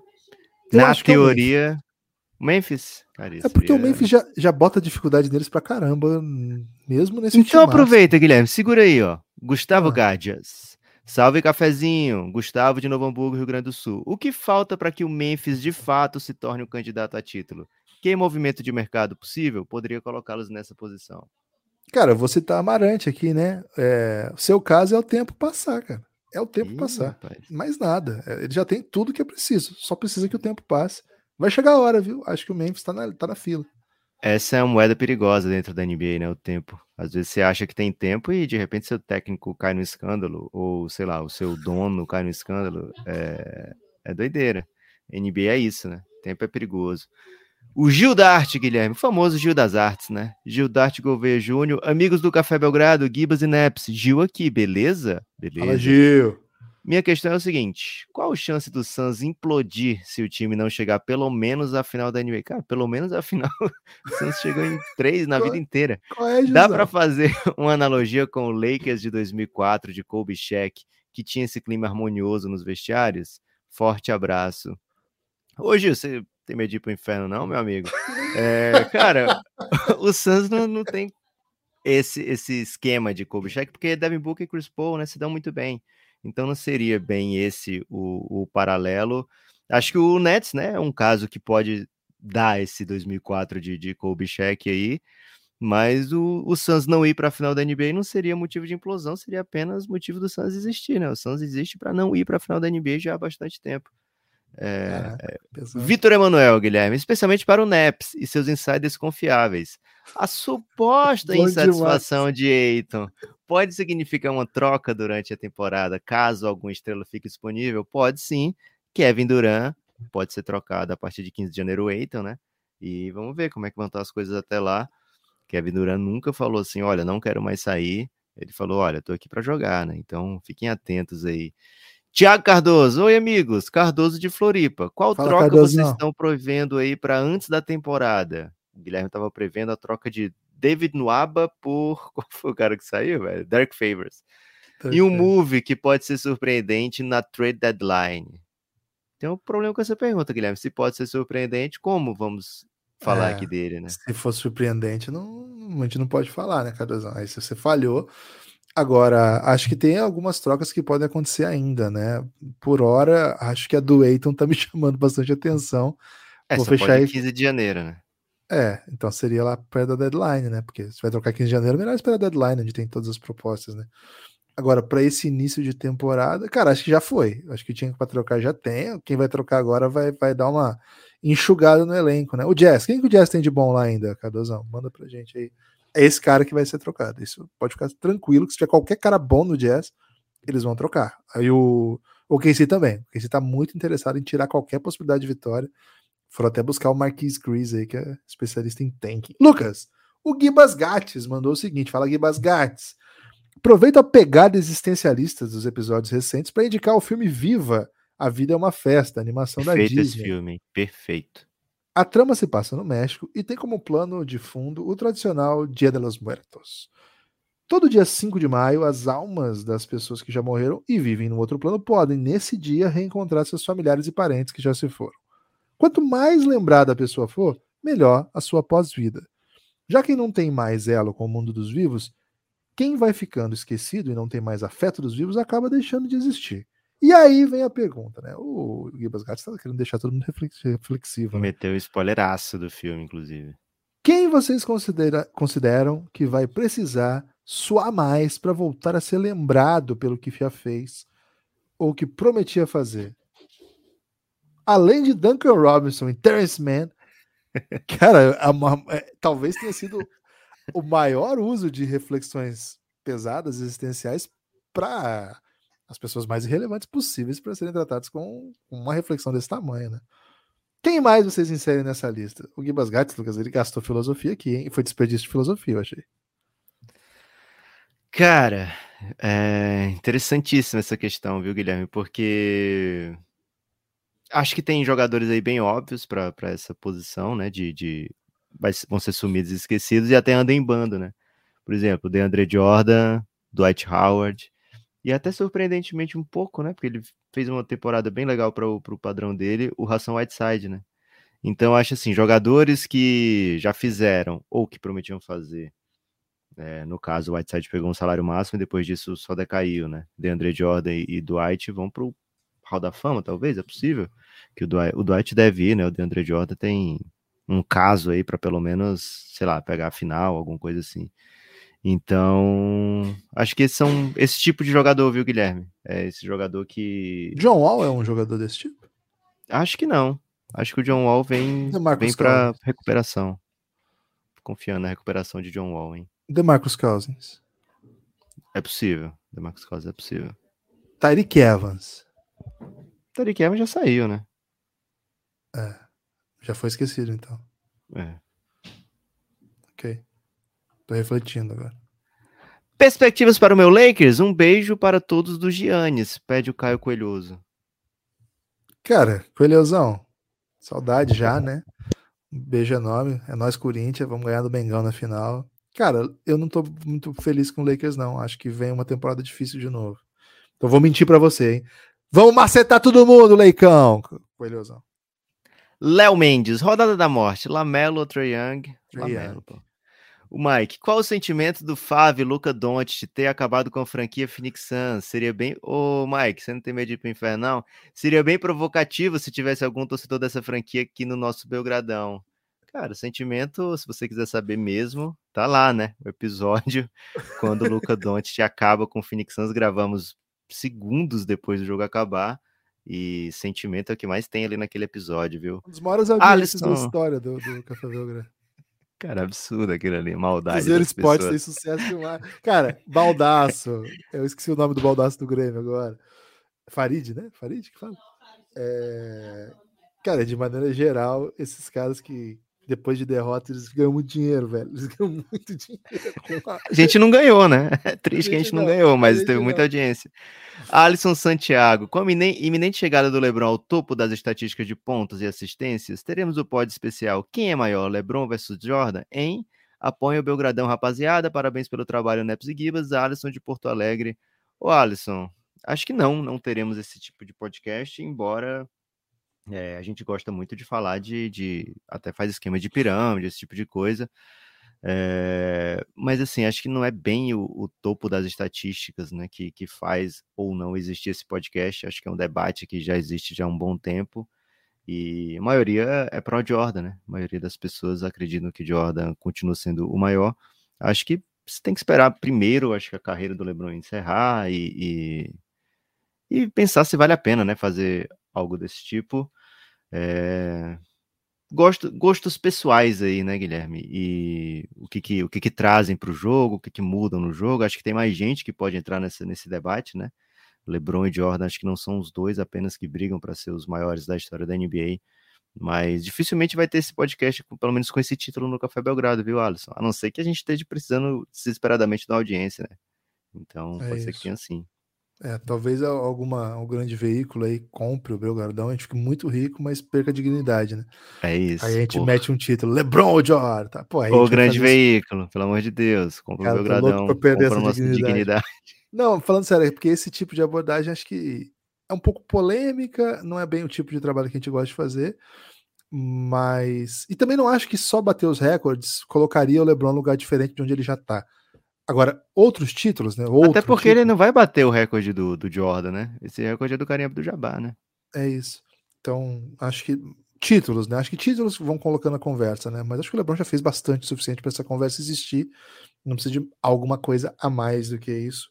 Eu na acho que é o teoria, Memphis. Cara, É porque o Memphis já, já bota dificuldade neles pra caramba, mesmo nesse Então timaço. aproveita, Guilherme, segura aí, ó. Gustavo Ah. Gardias. Salve cafezinho, Gustavo de Novo Hamburgo, Rio Grande do Sul. O que falta para que o Memphis de fato se torne um candidato a título? Que movimento de mercado possível poderia colocá-los nessa posição? Cara, você tá amarante aqui, né? É, o seu caso é o tempo passar, cara. É o tempo Ih, passar. rapaz. Mais nada. É, Ele já tem tudo que é preciso. Só precisa que o tempo passe. Vai chegar a hora, viu? Acho que o Memphis tá na, tá na fila. Essa é uma moeda perigosa dentro da NBA, né? O tempo. Às vezes você acha que tem tempo e de repente seu técnico cai no escândalo, ou sei lá, o seu dono cai no escândalo. É, é doideira. NBA é isso, né? Tempo é perigoso. O Gil da Arte, Guilherme, o famoso Gil das Artes, né? Gil da Arte Gouveia Júnior, amigos do Café Belgrado, Gibas e Neps. Gil aqui, beleza? Beleza. Fala, Gil. Minha questão é o seguinte: qual a chance do Suns implodir se o time não chegar pelo menos à final da NBA? Cara, pelo menos a final. o Suns chegou em três na vida inteira. É, Dá para fazer uma analogia com o Lakers de 2004 de Kobe Shaq, que tinha esse clima harmonioso nos vestiários? Forte abraço. Hoje você tem medo de ir pro inferno, não, meu amigo? É, cara, o Suns não, não tem esse, esse esquema de Kobe Shaq, porque Devin Booker e Chris Paul né, se dão muito bem. Então não seria bem esse o, o paralelo. Acho que o Nets, né, é um caso que pode dar esse 2004 de, de Kobe Shaq aí, mas o, o Suns não ir para a final da NBA não seria motivo de implosão, seria apenas motivo do Suns existir, né? O Suns existe para não ir para a final da NBA já há bastante tempo. É, é, Vitor Emanuel, Guilherme, especialmente para o NEPS e seus insiders confiáveis. A suposta insatisfação demais. de Eiton pode significar uma troca durante a temporada, caso alguma estrela fique disponível? Pode sim. Kevin Durant pode ser trocado a partir de 15 de janeiro, o Eiton, né? E vamos ver como é que vão estar as coisas até lá. Kevin Durant nunca falou assim: olha, não quero mais sair. Ele falou: olha, tô aqui para jogar, né? Então fiquem atentos aí. Tiago Cardoso, oi amigos, Cardoso de Floripa. Qual Fala, troca Cardoso, vocês não. estão prevendo aí para antes da temporada? O Guilherme estava prevendo a troca de David Nuaba por. Qual foi o cara que saiu, velho? Derek Favors. e um move que pode ser surpreendente na trade deadline. Tem um problema com essa pergunta, Guilherme. Se pode ser surpreendente, como vamos falar é, aqui dele, né? Se for surpreendente, não, a gente não pode falar, né, Cardozão? Aí se você falhou, Agora, acho que tem algumas trocas que podem acontecer ainda, né? Por hora, acho que a do Eiton tá me chamando bastante atenção. É, Vou fechar aí 15 de janeiro, né? É, então seria lá perto da deadline, né? Porque se vai trocar 15 de janeiro, melhor esperar a deadline, onde tem todas as propostas, né? Agora, para esse início de temporada, cara, acho que já foi. Acho que tinha para trocar já tem. Quem vai trocar agora vai, vai dar uma enxugada no elenco, né? O Jazz, quem que o Jazz tem de bom lá ainda, Cardozão? Manda pra gente aí é esse cara que vai ser trocado. Isso pode ficar tranquilo, que se tiver qualquer cara bom no Jazz, eles vão trocar. Aí o, o KC também. O KC tá muito interessado em tirar qualquer possibilidade de vitória. Foram até buscar o Marquis Chris aí, que é especialista em tanking. Lucas, o Gibas Gates mandou o seguinte: fala Gibas Gates. Aproveita a pegada existencialista dos episódios recentes para indicar o filme Viva, A Vida é uma Festa, animação Perfeito da Disney. esse filme, perfeito. A trama se passa no México e tem como plano de fundo o tradicional Dia de los Muertos. Todo dia 5 de maio, as almas das pessoas que já morreram e vivem no outro plano podem, nesse dia, reencontrar seus familiares e parentes que já se foram. Quanto mais lembrada a pessoa for, melhor a sua pós-vida. Já quem não tem mais elo com o mundo dos vivos, quem vai ficando esquecido e não tem mais afeto dos vivos acaba deixando de existir. E aí vem a pergunta, né? O Gibas Gato está querendo deixar todo mundo reflexivo. Né? Meteu o spoileraço do filme, inclusive. Quem vocês considera, consideram que vai precisar suar mais para voltar a ser lembrado pelo que já fez ou que prometia fazer? Além de Duncan Robinson e Terence Mann, cara, a, a, é, talvez tenha sido o maior uso de reflexões pesadas existenciais para as pessoas mais irrelevantes possíveis para serem tratadas com uma reflexão desse tamanho, né? Quem mais vocês inserem nessa lista? O Gibas Gates, Lucas, ele gastou filosofia aqui, hein? Foi desperdício de filosofia, eu achei. Cara, é interessantíssima essa questão, viu, Guilherme? Porque acho que tem jogadores aí bem óbvios para essa posição, né? De, de vão ser sumidos e esquecidos e até andam em bando, né? Por exemplo, DeAndre Jordan, Dwight Howard, e até surpreendentemente um pouco, né? Porque ele fez uma temporada bem legal para o padrão dele, o Ração Whiteside, né? Então, acho assim, jogadores que já fizeram ou que prometiam fazer. É, no caso, o Whiteside pegou um salário máximo e depois disso só decaiu, né? DeAndre Jordan e, Dwight vão para o Hall da Fama, talvez, é possível. Que o Dwight, o Dwight deve ir, né? O DeAndre Jordan tem um caso aí para pelo menos, sei lá, pegar a final, alguma coisa assim. Então, acho que são esse tipo de jogador, viu, Guilherme? É esse jogador que. John Wall é um jogador desse tipo? Acho que não. Acho que o John Wall vem, vem para recuperação. Confiando na recuperação de John Wall, hein? DeMarcus Cousins. É possível. DeMarcus Cousins é possível. Tyreek Evans. Tyreek Evans já saiu, né? É. Já foi esquecido, então. É. Ok. Tô refletindo agora. Perspectivas para o meu Lakers? Um beijo para todos dos Giannis, pede o Caio Coelhoso. Cara, Coelhosão, saudade já, né? Um beijo enorme. É nós, Corinthians. Vamos ganhar do Bengão na final. Cara, eu não tô muito feliz com o Lakers, não. Acho que vem uma temporada difícil de novo. Então vou mentir para você, hein? Vamos macetar todo mundo, Leicão! Coelhosão. Léo Mendes, rodada da morte. Lamelo ou Trae Young? Trae Lamelo, pô. O Mike, qual o sentimento do Fábio Luca Doncic ter acabado com a franquia Phoenix Suns? Seria bem... Ô, Mike, você não tem medo de ir pro inferno, não? Seria bem provocativo se tivesse algum torcedor dessa franquia aqui no nosso Belgradão. Cara, o sentimento, se você quiser saber mesmo, tá lá, né? O episódio, quando o Luca Doncic acaba com o Phoenix Suns, gravamos segundos depois do jogo acabar. E sentimento é o que mais tem ali naquele episódio, viu? Um dos maiores audiências da história do, do Café Belgrado. Cara, absurdo aquilo ali, maldade. Cruzeiro Esporte tem sucesso demais. Cara, Baldaço. Eu esqueci o nome do Baldaço do Grêmio agora. Farid, né? Farid que fala? É... Cara, de maneira geral, esses caras que depois de derrota eles ganham muito dinheiro, velho. Eles ganham muito dinheiro. a- A gente não ganhou, né? É triste que a gente não não, ganhou, a mas teve muita não. audiência. Alisson Santiago, com a iminen- iminente chegada do LeBron ao topo das estatísticas de pontos e assistências, teremos o pod especial Quem é maior, LeBron versus Jordan? Em Apoia o Belgradão, rapaziada. Parabéns pelo trabalho, Neps e Gibas. Alisson de Porto Alegre. Ô, Alisson, acho que não, não teremos esse tipo de podcast, embora é, a gente gosta muito de falar de, de- Até faz esquema de pirâmide, esse tipo de coisa. É, mas assim, acho que não é bem o, o topo das estatísticas né, que, que faz ou não existir esse podcast. Acho que é um debate que já existe já há um bom tempo. E a maioria é pró Jordan, né? A maioria das pessoas acreditam que Jordan continua sendo o maior. Acho que você tem que esperar primeiro, acho que a carreira do LeBron encerrar e, e, e pensar se vale a pena, né? Fazer algo desse tipo. É, gosto, gostos pessoais aí, né, Guilherme? E o que que, o que, que trazem para o jogo, o que, que mudam no jogo. Acho que tem mais gente que pode entrar nessa, nesse debate, né? LeBron e Jordan, acho que não são os dois apenas que brigam para ser os maiores da história da NBA. Mas dificilmente vai ter esse podcast, pelo menos com esse título no Café Belgrado, viu, Alisson? A não ser que a gente esteja precisando desesperadamente da audiência, né? Então, É pode ser que isso. tenha sim. É, talvez al- alguma, um grande veículo aí compre o Belgradão, a gente fique muito rico, mas perca a dignidade, né? É isso. Aí a gente pô. mete um título, LeBron ou Jordan, tá? Pô, aí a vai grande isso. veículo, pelo amor de Deus. Compra Cara, o Belgradão, compra essa nossa dignidade. dignidade. Não, falando sério, é porque esse tipo de abordagem acho que é um pouco polêmica, não é bem o tipo de trabalho que a gente gosta de fazer, mas. E também não acho que só bater os recordes colocaria o LeBron num lugar diferente de onde ele já tá. Agora, outros títulos, né? Até Outro porque ele título, não vai bater o recorde do, do Jordan, né? Esse recorde é do Carinha do Jabá, né? É isso. Então, acho que. Títulos, né? Acho que títulos vão colocando a conversa, né? Mas acho que o LeBron já fez bastante o suficiente para essa conversa existir. Não precisa de alguma coisa a mais do que isso.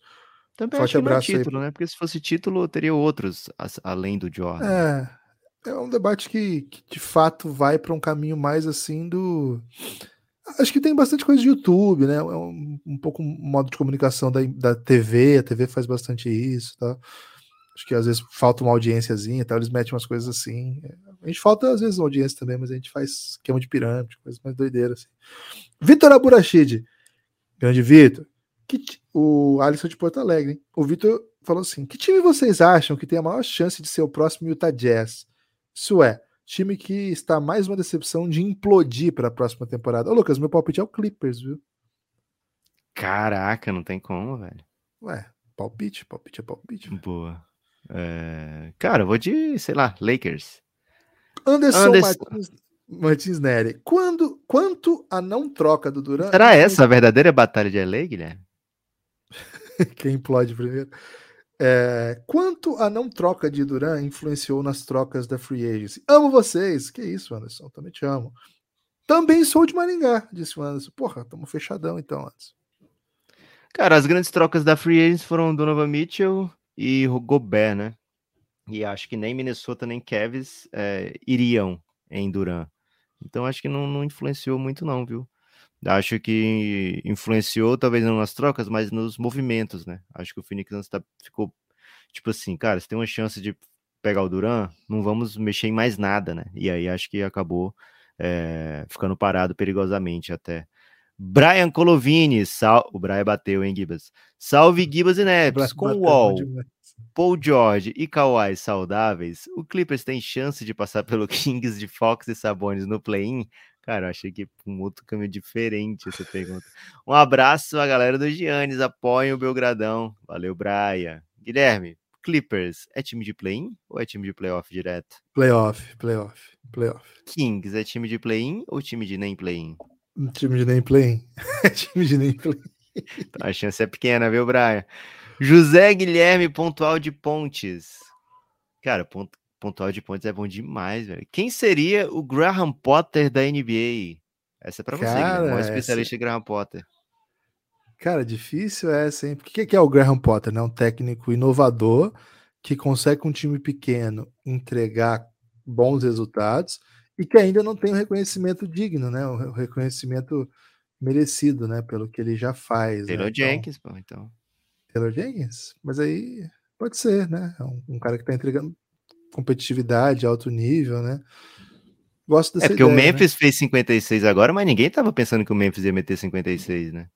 Também Forte acho que não é abraço aí título, né? Porque se fosse título, teria outros além do Jordan. É, é um debate que, que de fato vai para um caminho mais assim do. Acho que tem bastante coisa de YouTube, né? É um, um pouco um modo de comunicação da, da TV, a TV faz bastante isso, tá? Acho que às vezes falta uma audiênciazinha, tá? eles metem umas coisas assim. A gente falta às vezes audiência também, mas a gente faz esquema de pirâmide, coisas mais doideiras. Assim. Vitor Aburachid, grande Vitor, que o Alisson de Porto Alegre, hein? O Vitor falou assim: que time vocês acham que tem a maior chance de ser o próximo Utah Jazz? Isso é, time que está mais uma decepção de implodir para a próxima temporada. Ô, Lucas, meu palpite é o Clippers, viu? Caraca, não tem como, velho. Ué, palpite, palpite é palpite. velho. Boa. É, Cara, eu vou de, sei lá, Lakers. Anderson, Anderson. Martins, Martins Neri, quando, quanto a não troca do Durant? Será essa a verdadeira batalha de LA, Guilherme? Quem implode primeiro? É, quanto a não troca de Duran influenciou nas trocas da Free Agency? Amo vocês. Que isso, Anderson. Também te amo. Também sou de Maringá, disse o Anderson. Porra, tamo fechadão então, Anderson. Cara, as grandes trocas da Free Agents foram Donovan Mitchell e Gobert, né? E acho que nem Minnesota nem Cavs é, iriam em Duran. Então acho que não, não influenciou muito não, viu? Acho que influenciou, talvez não nas trocas, mas nos movimentos, né? Acho que o Phoenix Suns tá, ficou tipo assim, cara, se tem uma chance de pegar o Duran, não vamos mexer em mais nada, né? E aí acho que acabou é, ficando parado perigosamente até. Brian Colovini, sal... o Brian bateu, hein, Gibas? Salve Gibas e Neps, com o Wall, Paul George e Kawhi saudáveis, o Clippers tem chance de passar pelo Kings de Fox e Sabonis no play-in? Cara, eu achei que um outro caminho diferente essa pergunta. Um abraço à galera do Giannis, apoiem o Belgradão. Valeu, Brian. Guilherme, Clippers é time de play-in ou é time de playoff direto? Playoff, playoff, playoff. Kings é time de play-in ou time de nem play-in? Time de nem play-in. time de nem play-in. Então a chance é pequena, viu, Brian? José Guilherme Pontual de Pontes. Cara, ponto, pontual de pontes é bom demais, velho. Quem seria o Graham Potter da NBA? Essa é pra você, Guilherme, um especialista essa... em Graham Potter. Cara, difícil essa, hein? O que é o Graham Potter? Né? Um técnico inovador que consegue com um time pequeno entregar bons resultados e que ainda não tem o um reconhecimento digno, né? O reconhecimento merecido, né? Pelo que ele já faz. Taylor né? então, Jenkins, pô, então. Taylor Jenkins? Mas aí pode ser, né? É um, um cara que tá entregando competitividade, alto nível, né? Gosto dessa É porque ideia, o né? Memphis né? fez 56 agora, mas ninguém tava pensando que o Memphis ia meter 56, né?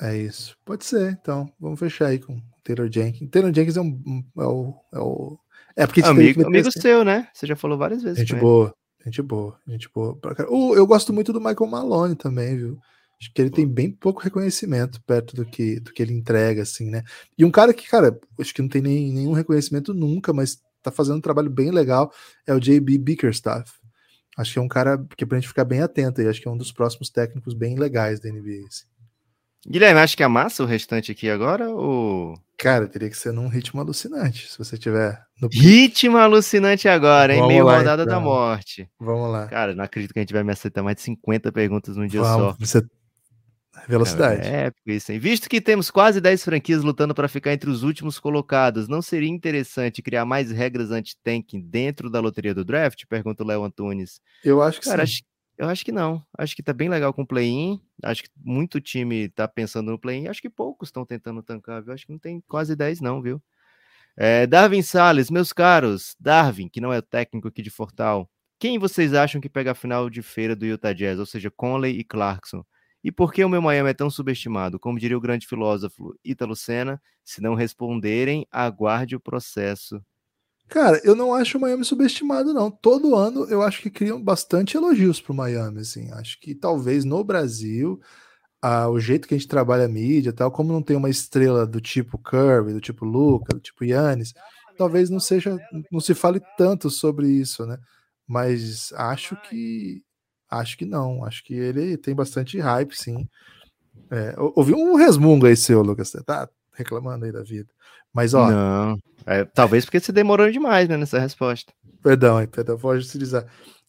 É isso. Pode ser, então. Vamos fechar aí com Taylor Jenkins. Taylor Jenkins é, um, é o. É, o, é porque amigo, amigo seu, né? Você já falou várias vezes. Gente boa, gente boa, gente boa. Uh, eu gosto muito do Michael Malone também, viu? Acho que ele tem bem pouco reconhecimento perto do que, do que ele entrega, assim, né? E um cara que, cara, acho que não tem nem, nenhum reconhecimento nunca, mas tá fazendo um trabalho bem legal, é o JB Bickerstaff. Acho que é um cara que é pra gente ficar bem atento e acho que é um dos próximos técnicos bem legais da NBA. Assim. Guilherme, acho que amassa o restante aqui agora ou. Cara, teria que ser num ritmo alucinante, se você tiver no Ritmo alucinante agora, hein? Vamos Meio lá, rodada então. da morte. Vamos lá. Cara, não acredito que a gente vai me aceitar mais de 50 perguntas num dia Vamos, só. Você Velocidade. É épico isso, hein? Visto que temos quase 10 franquias lutando para ficar entre os últimos colocados, não seria interessante criar mais regras anti-tanking dentro da loteria do draft? Pergunta o Léo Antunes. Eu acho que Cara, sim. Acho, eu acho que não. Acho que tá bem legal com o play-in. Acho que muito time tá pensando no play-in. Acho que poucos estão tentando tancar, viu? Acho que não tem quase 10, não, viu? É, Darwin Salles, meus caros. Darwin, que não é o técnico aqui de Fortal. Quem vocês acham que pega a final de feira do Utah Jazz? Ou seja, Conley e Clarkson? E por que o meu Miami é tão subestimado? Como diria o grande filósofo Ítalo Senna, se não responderem, aguarde o processo. Cara, eu não acho o Miami subestimado, não. Todo ano eu acho que criam bastante elogios para o Miami. Assim. Acho que talvez no Brasil, o jeito que a gente trabalha a mídia, tal, como não tem uma estrela do tipo Curry, do tipo Luca, do tipo Yannis, talvez não seja, não se fale tanto sobre isso, né? Mas acho que Acho que não. Acho que ele tem bastante hype, sim. É, ouvi um resmungo aí seu, Lucas. Você tá reclamando aí da vida. Mas, ó. Não. É, talvez porque você demorou demais né, nessa resposta. Perdão, hein, perdão, pode utilizar.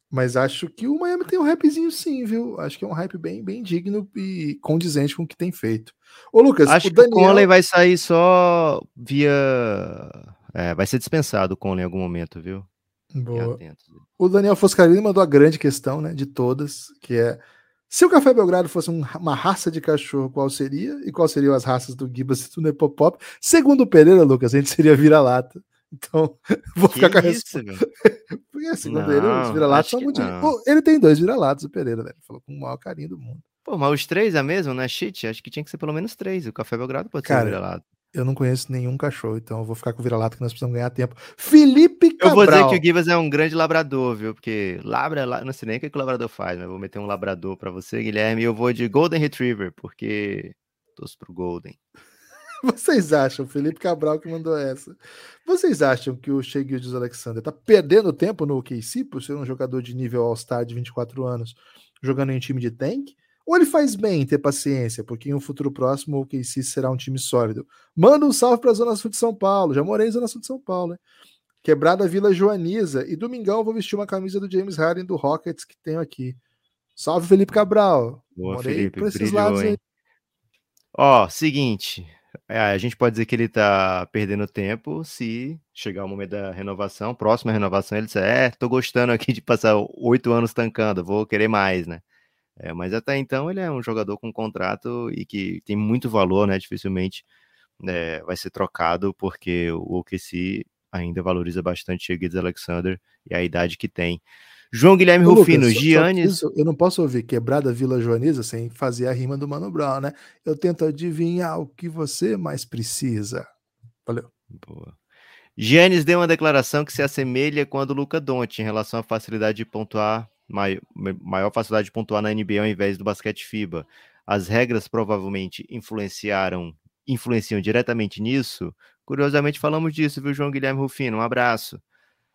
Mas acho que o Miami tem um hypezinho sim, viu? Acho que é um hype bem, bem digno e condizente com o que tem feito. Ô, Lucas, acho o Daniel... que o Conley vai sair só via. É, vai ser dispensado o Conley em algum momento, viu? Boa. O Daniel Foscarini mandou a grande questão, né, de todas, que é se o Café Belgrado fosse um, uma raça de cachorro, qual seria? E quais seriam as raças do Gibas e do Nepopop? Segundo o Pereira, Lucas, a gente seria vira-lata. Então, vou que ficar com a resposta. Porque, segundo não, ele, os vira-latas são muito. Pô, ele tem dois vira-latas, o Pereira, velho. Falou com o maior carinho do mundo. Pô, mas os três é mesmo, não é cheat? Acho que tinha que ser pelo menos três. O Café Belgrado pode Cara, ser vira-lata eu não conheço nenhum cachorro, então eu vou ficar com o vira-lata que nós precisamos ganhar tempo. Felipe Cabral. Eu vou dizer que o Gibas é um grande labrador, viu? Porque labra, não sei nem o que, o labrador faz, mas vou meter um labrador para você, Guilherme, e eu vou de Golden Retriever, porque torço pro Golden. Vocês acham, Felipe Cabral que mandou essa, vocês acham que o Shea Gildes Alexander tá perdendo tempo no OKC por ser um jogador de nível All-Star de 24 anos, jogando em time de tank? Ou ele faz bem em ter paciência, porque em um futuro próximo o KC será um time sólido. Manda um salve para a Zona Sul de São Paulo. Já morei em Zona Sul de São Paulo, né? Quebrada Vila Joaniza. E domingão vou vestir uma camisa do James Harden do Rockets que tenho aqui. Salve, Felipe Cabral. Boa, morei Felipe. Por esses brilhou, lados aí. Ó, seguinte. É, a gente pode dizer que ele tá perdendo tempo se chegar o momento da renovação, próxima renovação, ele disser, é, tô gostando aqui de passar oito anos tancando, vou querer mais, né? É, mas até então ele é um jogador com contrato e que tem muito valor, né? Dificilmente é, vai ser trocado, porque o OKC ainda valoriza bastante Gibbs Alexander e a idade que tem. João Guilherme Ô, Rufino, Lucas, Giannis. Só, eu não posso ouvir quebrada Vila Joaniza sem fazer a rima do Mano Brown, né? Eu tento adivinhar o que você mais precisa. Valeu. Boa. Giannis deu uma declaração que se assemelha com a do Luca Doncic em relação à facilidade de pontuar, maior, maior facilidade de pontuar na NBA ao invés do basquete FIBA. As regras provavelmente influenciaram, influenciam diretamente nisso. Curiosamente falamos disso, viu, João Guilherme Rufino? Um abraço.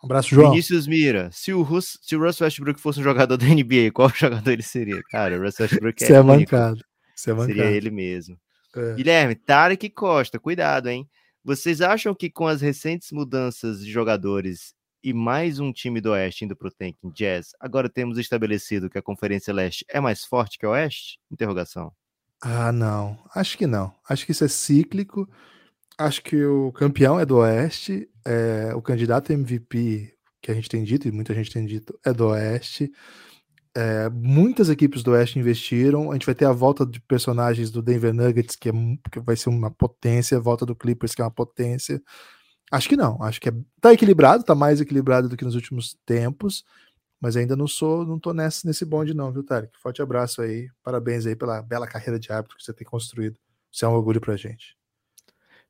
Um abraço, João. Vinícius Mira. Se o, Rus, se o Russ Westbrook fosse um jogador da NBA, qual jogador ele seria? Cara, o Russ Westbrook é, é mancado. Você é mancado. Seria ele mesmo. É. Guilherme, Tarek Costa, cuidado, hein? Vocês acham que com as recentes mudanças de jogadores e mais um time do Oeste indo para o tanking Jazz, agora temos estabelecido que a Conferência Leste é mais forte que a Oeste? Interrogação. Ah, não. Acho que não. Acho que isso é cíclico. Acho que o campeão é do Oeste, é, o candidato MVP que a gente tem dito, e muita gente tem dito, é do Oeste. É, muitas equipes do Oeste investiram. A gente vai ter a volta de personagens do Denver Nuggets, que, é, que vai ser uma potência, a volta do Clippers, que é uma potência. Acho que não. Acho que é, tá equilibrado, tá mais equilibrado do que nos últimos tempos. Mas ainda não sou, não tô nesse, nesse bonde, não, viu, Tarek? Forte abraço aí. Parabéns aí pela bela carreira de árbitro que você tem construído. Isso é um orgulho pra gente.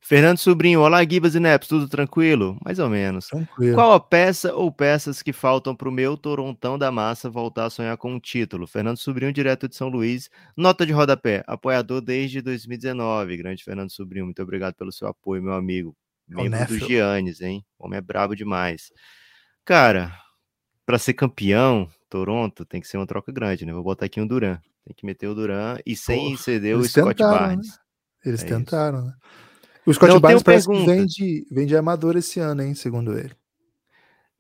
Fernando Sobrinho, olá Gibas e Neps, tudo tranquilo? Mais ou menos. Tranquilo. Qual a peça ou peças que faltam para o meu Torontão da Massa voltar a sonhar com um título? Fernando Sobrinho, direto de São Luís, nota de rodapé, apoiador desde 2019. Grande Fernando Sobrinho, muito obrigado pelo seu apoio, meu amigo. Membro do Giannis, hein? O homem é brabo demais. Cara, para ser campeão, Toronto tem que ser uma troca grande, né? Vou botar aqui um Duran. Tem que meter o Duran e sem Pô, ceder o Scott tentaram, Barnes. Né? Eles é tentaram, isso. né? O Scott Não Barnes parece pergunta. que vende, vende amador esse ano, hein? Segundo ele.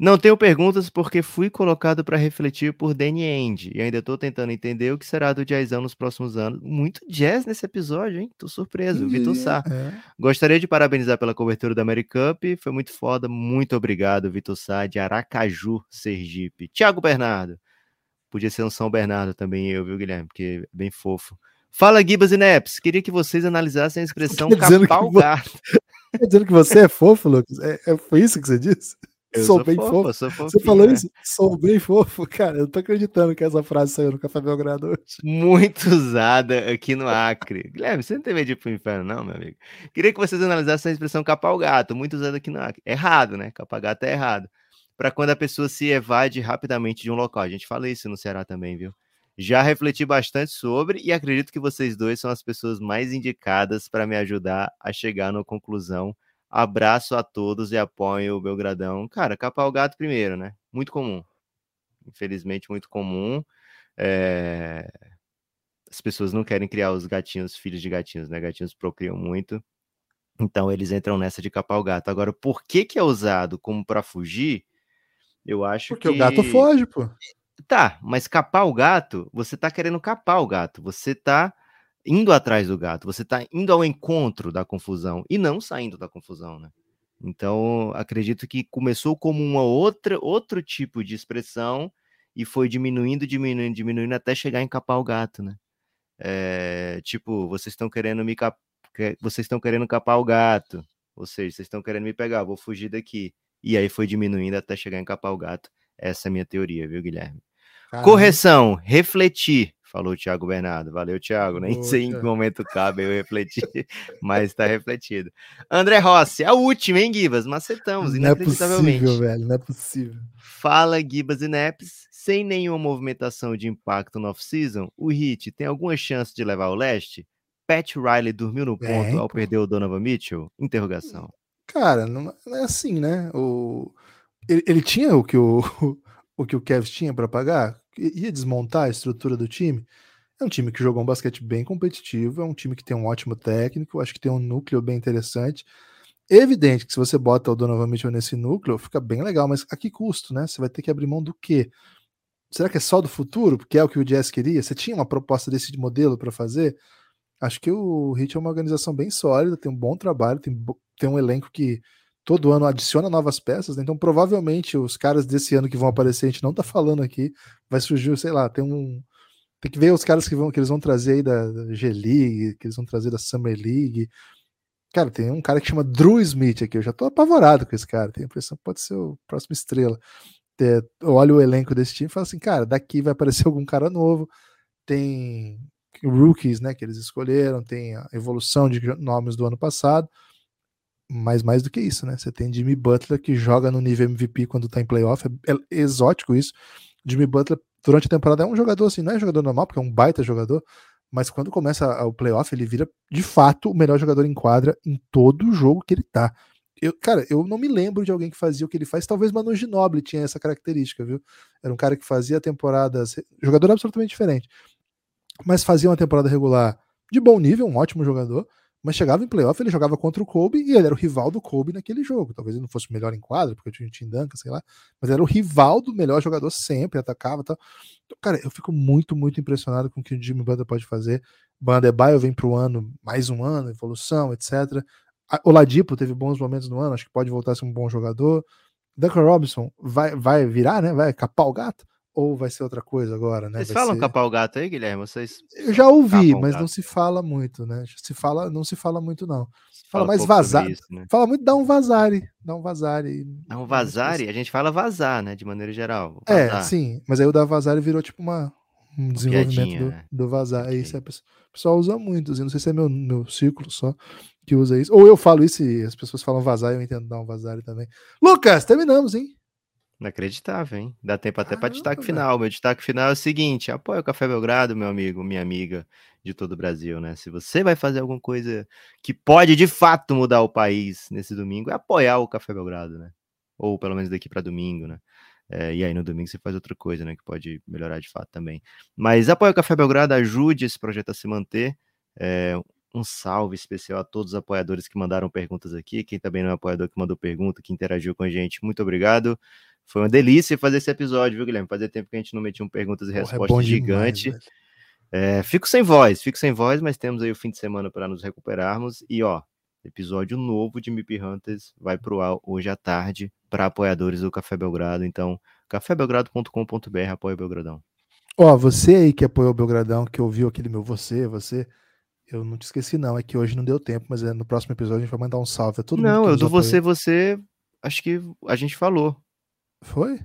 Não tenho perguntas porque fui colocado para refletir por Danny End e ainda estou tentando entender o que será do jazzão nos próximos anos. Muito jazz nesse episódio, hein? Tô surpreso. Vitor Sá. É. Gostaria de parabenizar pela cobertura da Mary Cup. Foi muito foda. Muito obrigado, Vitor Sá, de Aracaju, Sergipe. Tiago Bernardo. Podia ser um São Bernardo também, eu, viu, Guilherme? Porque é bem fofo. Fala, Gibas e Neps. Queria que vocês analisassem a expressão o gato. Tá dizendo que você é fofo, Lucas? É, é, foi isso que você disse? Eu sou, sou bem fofo. Você falou né? isso? Sou bem fofo. Cara, eu tô acreditando que essa frase saiu no Café Belgrado hoje. Muito usada aqui no Acre. Guilherme, você não tem medo de ir pro inferno, não, meu amigo? Queria que vocês analisassem a expressão capar o gato, muito usada aqui no Acre. Errado, né? Capar gato é errado. Para quando a pessoa se evade rapidamente de um local. A gente fala isso no Ceará também, viu? Já refleti bastante sobre e acredito que vocês dois são as pessoas mais indicadas para me ajudar a chegar na conclusão. Abraço a todos e apoio o Belgradão. Cara, capar o gato primeiro, né? Muito comum. Infelizmente, muito comum. É... As pessoas não querem criar os gatinhos, filhos de gatinhos, né? Gatinhos procriam muito. Então eles entram nessa de capar o gato. Agora, por que que é usado como para fugir? Eu acho Porque que... o gato foge, pô. Tá, mas capar o gato, você tá querendo capar o gato, você tá indo atrás do gato, você tá indo ao encontro da confusão e não saindo da confusão, né? Então, acredito que começou como uma outra outro tipo de expressão e foi diminuindo, diminuindo, diminuindo até chegar em capar o gato, né? É, tipo, vocês estão querendo me cap... vocês estão querendo capar o gato, ou seja, vocês estão querendo me pegar, vou fugir daqui. E aí foi diminuindo até chegar em capar o gato. Essa é a minha teoria, viu, Guilherme? Caramba. Correção, refletir, falou o Thiago Bernardo. Valeu, Thiago. Nem Poxa. sei em que momento cabe eu refletir, mas está refletido. André Rossi, a última, hein, Gibas? Macetamos, inacreditavelmente. Não é possível, velho, não é possível. Fala, Gibas e Neps. Sem nenhuma movimentação de impacto no off-season, o Hit tem alguma chance de levar o leste? Pat Riley dormiu no ponto é, ao pô. perder o Donovan Mitchell? Interrogação. Cara, não é assim, né? O... Ele, ele tinha o que o, o que o Cavs tinha para pagar, ia desmontar a estrutura do time. É um time que jogou um basquete bem competitivo, é um time que tem um ótimo técnico, acho que tem um núcleo bem interessante. Evidente que se você bota o Donovan Mitchell nesse núcleo, fica bem legal, mas a que custo, né? Você vai ter que abrir mão do quê? Será que é só do futuro? Porque é o que o Jazz queria? Você tinha uma proposta desse modelo para fazer? Acho que o Heat é uma organização bem sólida, tem um bom trabalho, tem, tem um elenco que todo ano adiciona novas peças, né? então provavelmente os caras desse ano que vão aparecer, a gente não tá falando aqui, vai surgir, sei lá, tem um. Tem que ver os caras que, vão, que eles vão trazer aí da G-League, que eles vão trazer da Summer League. Cara, tem um cara que chama Drew Smith aqui, eu já tô apavorado com esse cara, tenho a impressão que pode ser o próximo estrela. é, olha o elenco desse time e fala assim, cara, daqui vai aparecer algum cara novo, tem rookies, né, que eles escolheram, tem a evolução de nomes do ano passado, mas mais do que isso, né, você tem Jimmy Butler que joga no nível MVP quando tá em playoff, é, é exótico isso, Jimmy Butler durante a temporada é um jogador assim, não é jogador normal, porque é um baita jogador, mas quando começa o playoff, ele vira de fato o melhor jogador em quadra em todo o jogo que ele tá. Eu, cara, eu não me lembro de alguém que fazia o que ele faz. Talvez Manu Ginobili tinha essa característica, viu? Era um cara que fazia temporadas. Jogador absolutamente diferente. Mas fazia uma temporada regular de bom nível, um ótimo jogador. Mas chegava em playoff, ele jogava contra o Kobe e ele era o rival do Kobe naquele jogo. Talvez ele não fosse o melhor em quadra, porque tinha o Tim Duncan, sei lá. Mas era o rival do melhor jogador sempre, atacava e tal. Então, cara, eu fico muito, muito impressionado com o que o Jimmy Butler pode fazer. Bandebaio vem para o ano, mais um ano, evolução, etc. O Ladipo teve bons momentos no ano, acho que pode voltar a ser um bom jogador. Duncan Robinson vai, vai virar, né? Vai capar o gato? Ou vai ser outra coisa agora, né? Vocês vai falam ser... capar o gato aí, Guilherme? Vocês Eu já ouvi, mas não se fala muito, né? Se fala, não se fala muito, não. Fala, fala mais vazar. Né? Fala muito dá um vazare. Dá um vazare. Dá um vazare? A gente fala vazar, né? De maneira geral. É. É, sim. Mas aí o da vazare virou tipo uma, um desenvolvimento do, né? do vazar. Okay. Isso é, o pessoal usa muito, assim, não sei se é meu, meu círculo só que usa isso. Ou eu falo isso e as pessoas falam vazar, eu entendo dar um vazar também. Lucas, terminamos, hein? Inacreditável, hein? Dá tempo até para destaque final. Meu destaque final é o seguinte: apoia o Café Belgrado, meu amigo, minha amiga de todo o Brasil, né? Se você vai fazer alguma coisa que pode de fato mudar o país nesse domingo, é apoiar o Café Belgrado, né? Ou pelo menos daqui para domingo, né? É, e aí no domingo você faz outra coisa, né? Que pode melhorar de fato também. Mas apoia o Café Belgrado, ajude esse projeto a se manter. É, um salve especial a todos os apoiadores que mandaram perguntas aqui, quem também não é apoiador que mandou pergunta, que interagiu com a gente, muito obrigado. Foi uma delícia fazer esse episódio, viu, Guilherme? Fazia tempo que a gente não metia um perguntas e respostas é gigante. é, fico sem voz, fico sem voz, mas temos aí o fim de semana para nos recuperarmos. E ó, episódio novo de MIP Hunters vai pro ar hoje à tarde para apoiadores do Café Belgrado. Então, cafébelgrado.com.br, apoia o Belgradão. Ó, você aí que apoiou o Belgradão, que ouviu aquele meu você, você eu não te esqueci, não. É que hoje não deu tempo, mas é, no próximo episódio a gente vai mandar um salve a todo não, mundo. Não, eu do você, você. Acho que a gente falou. Foi?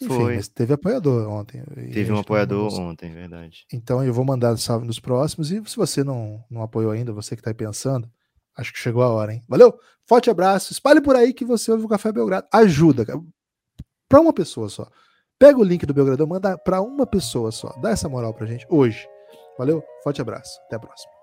Enfim, Foi. mas teve apoiador ontem. Teve um apoiador ontem, verdade. Então eu vou mandar salve nos próximos. E se você não, não apoiou ainda, você que está aí pensando, acho que chegou a hora, hein? Valeu? Forte abraço. Espalhe por aí que você ouve o Café Belgrado. Ajuda, para uma pessoa só. Pega o link do Belgradão, manda para uma pessoa só. Dá essa moral pra gente hoje. Valeu? Forte abraço. Até a próxima.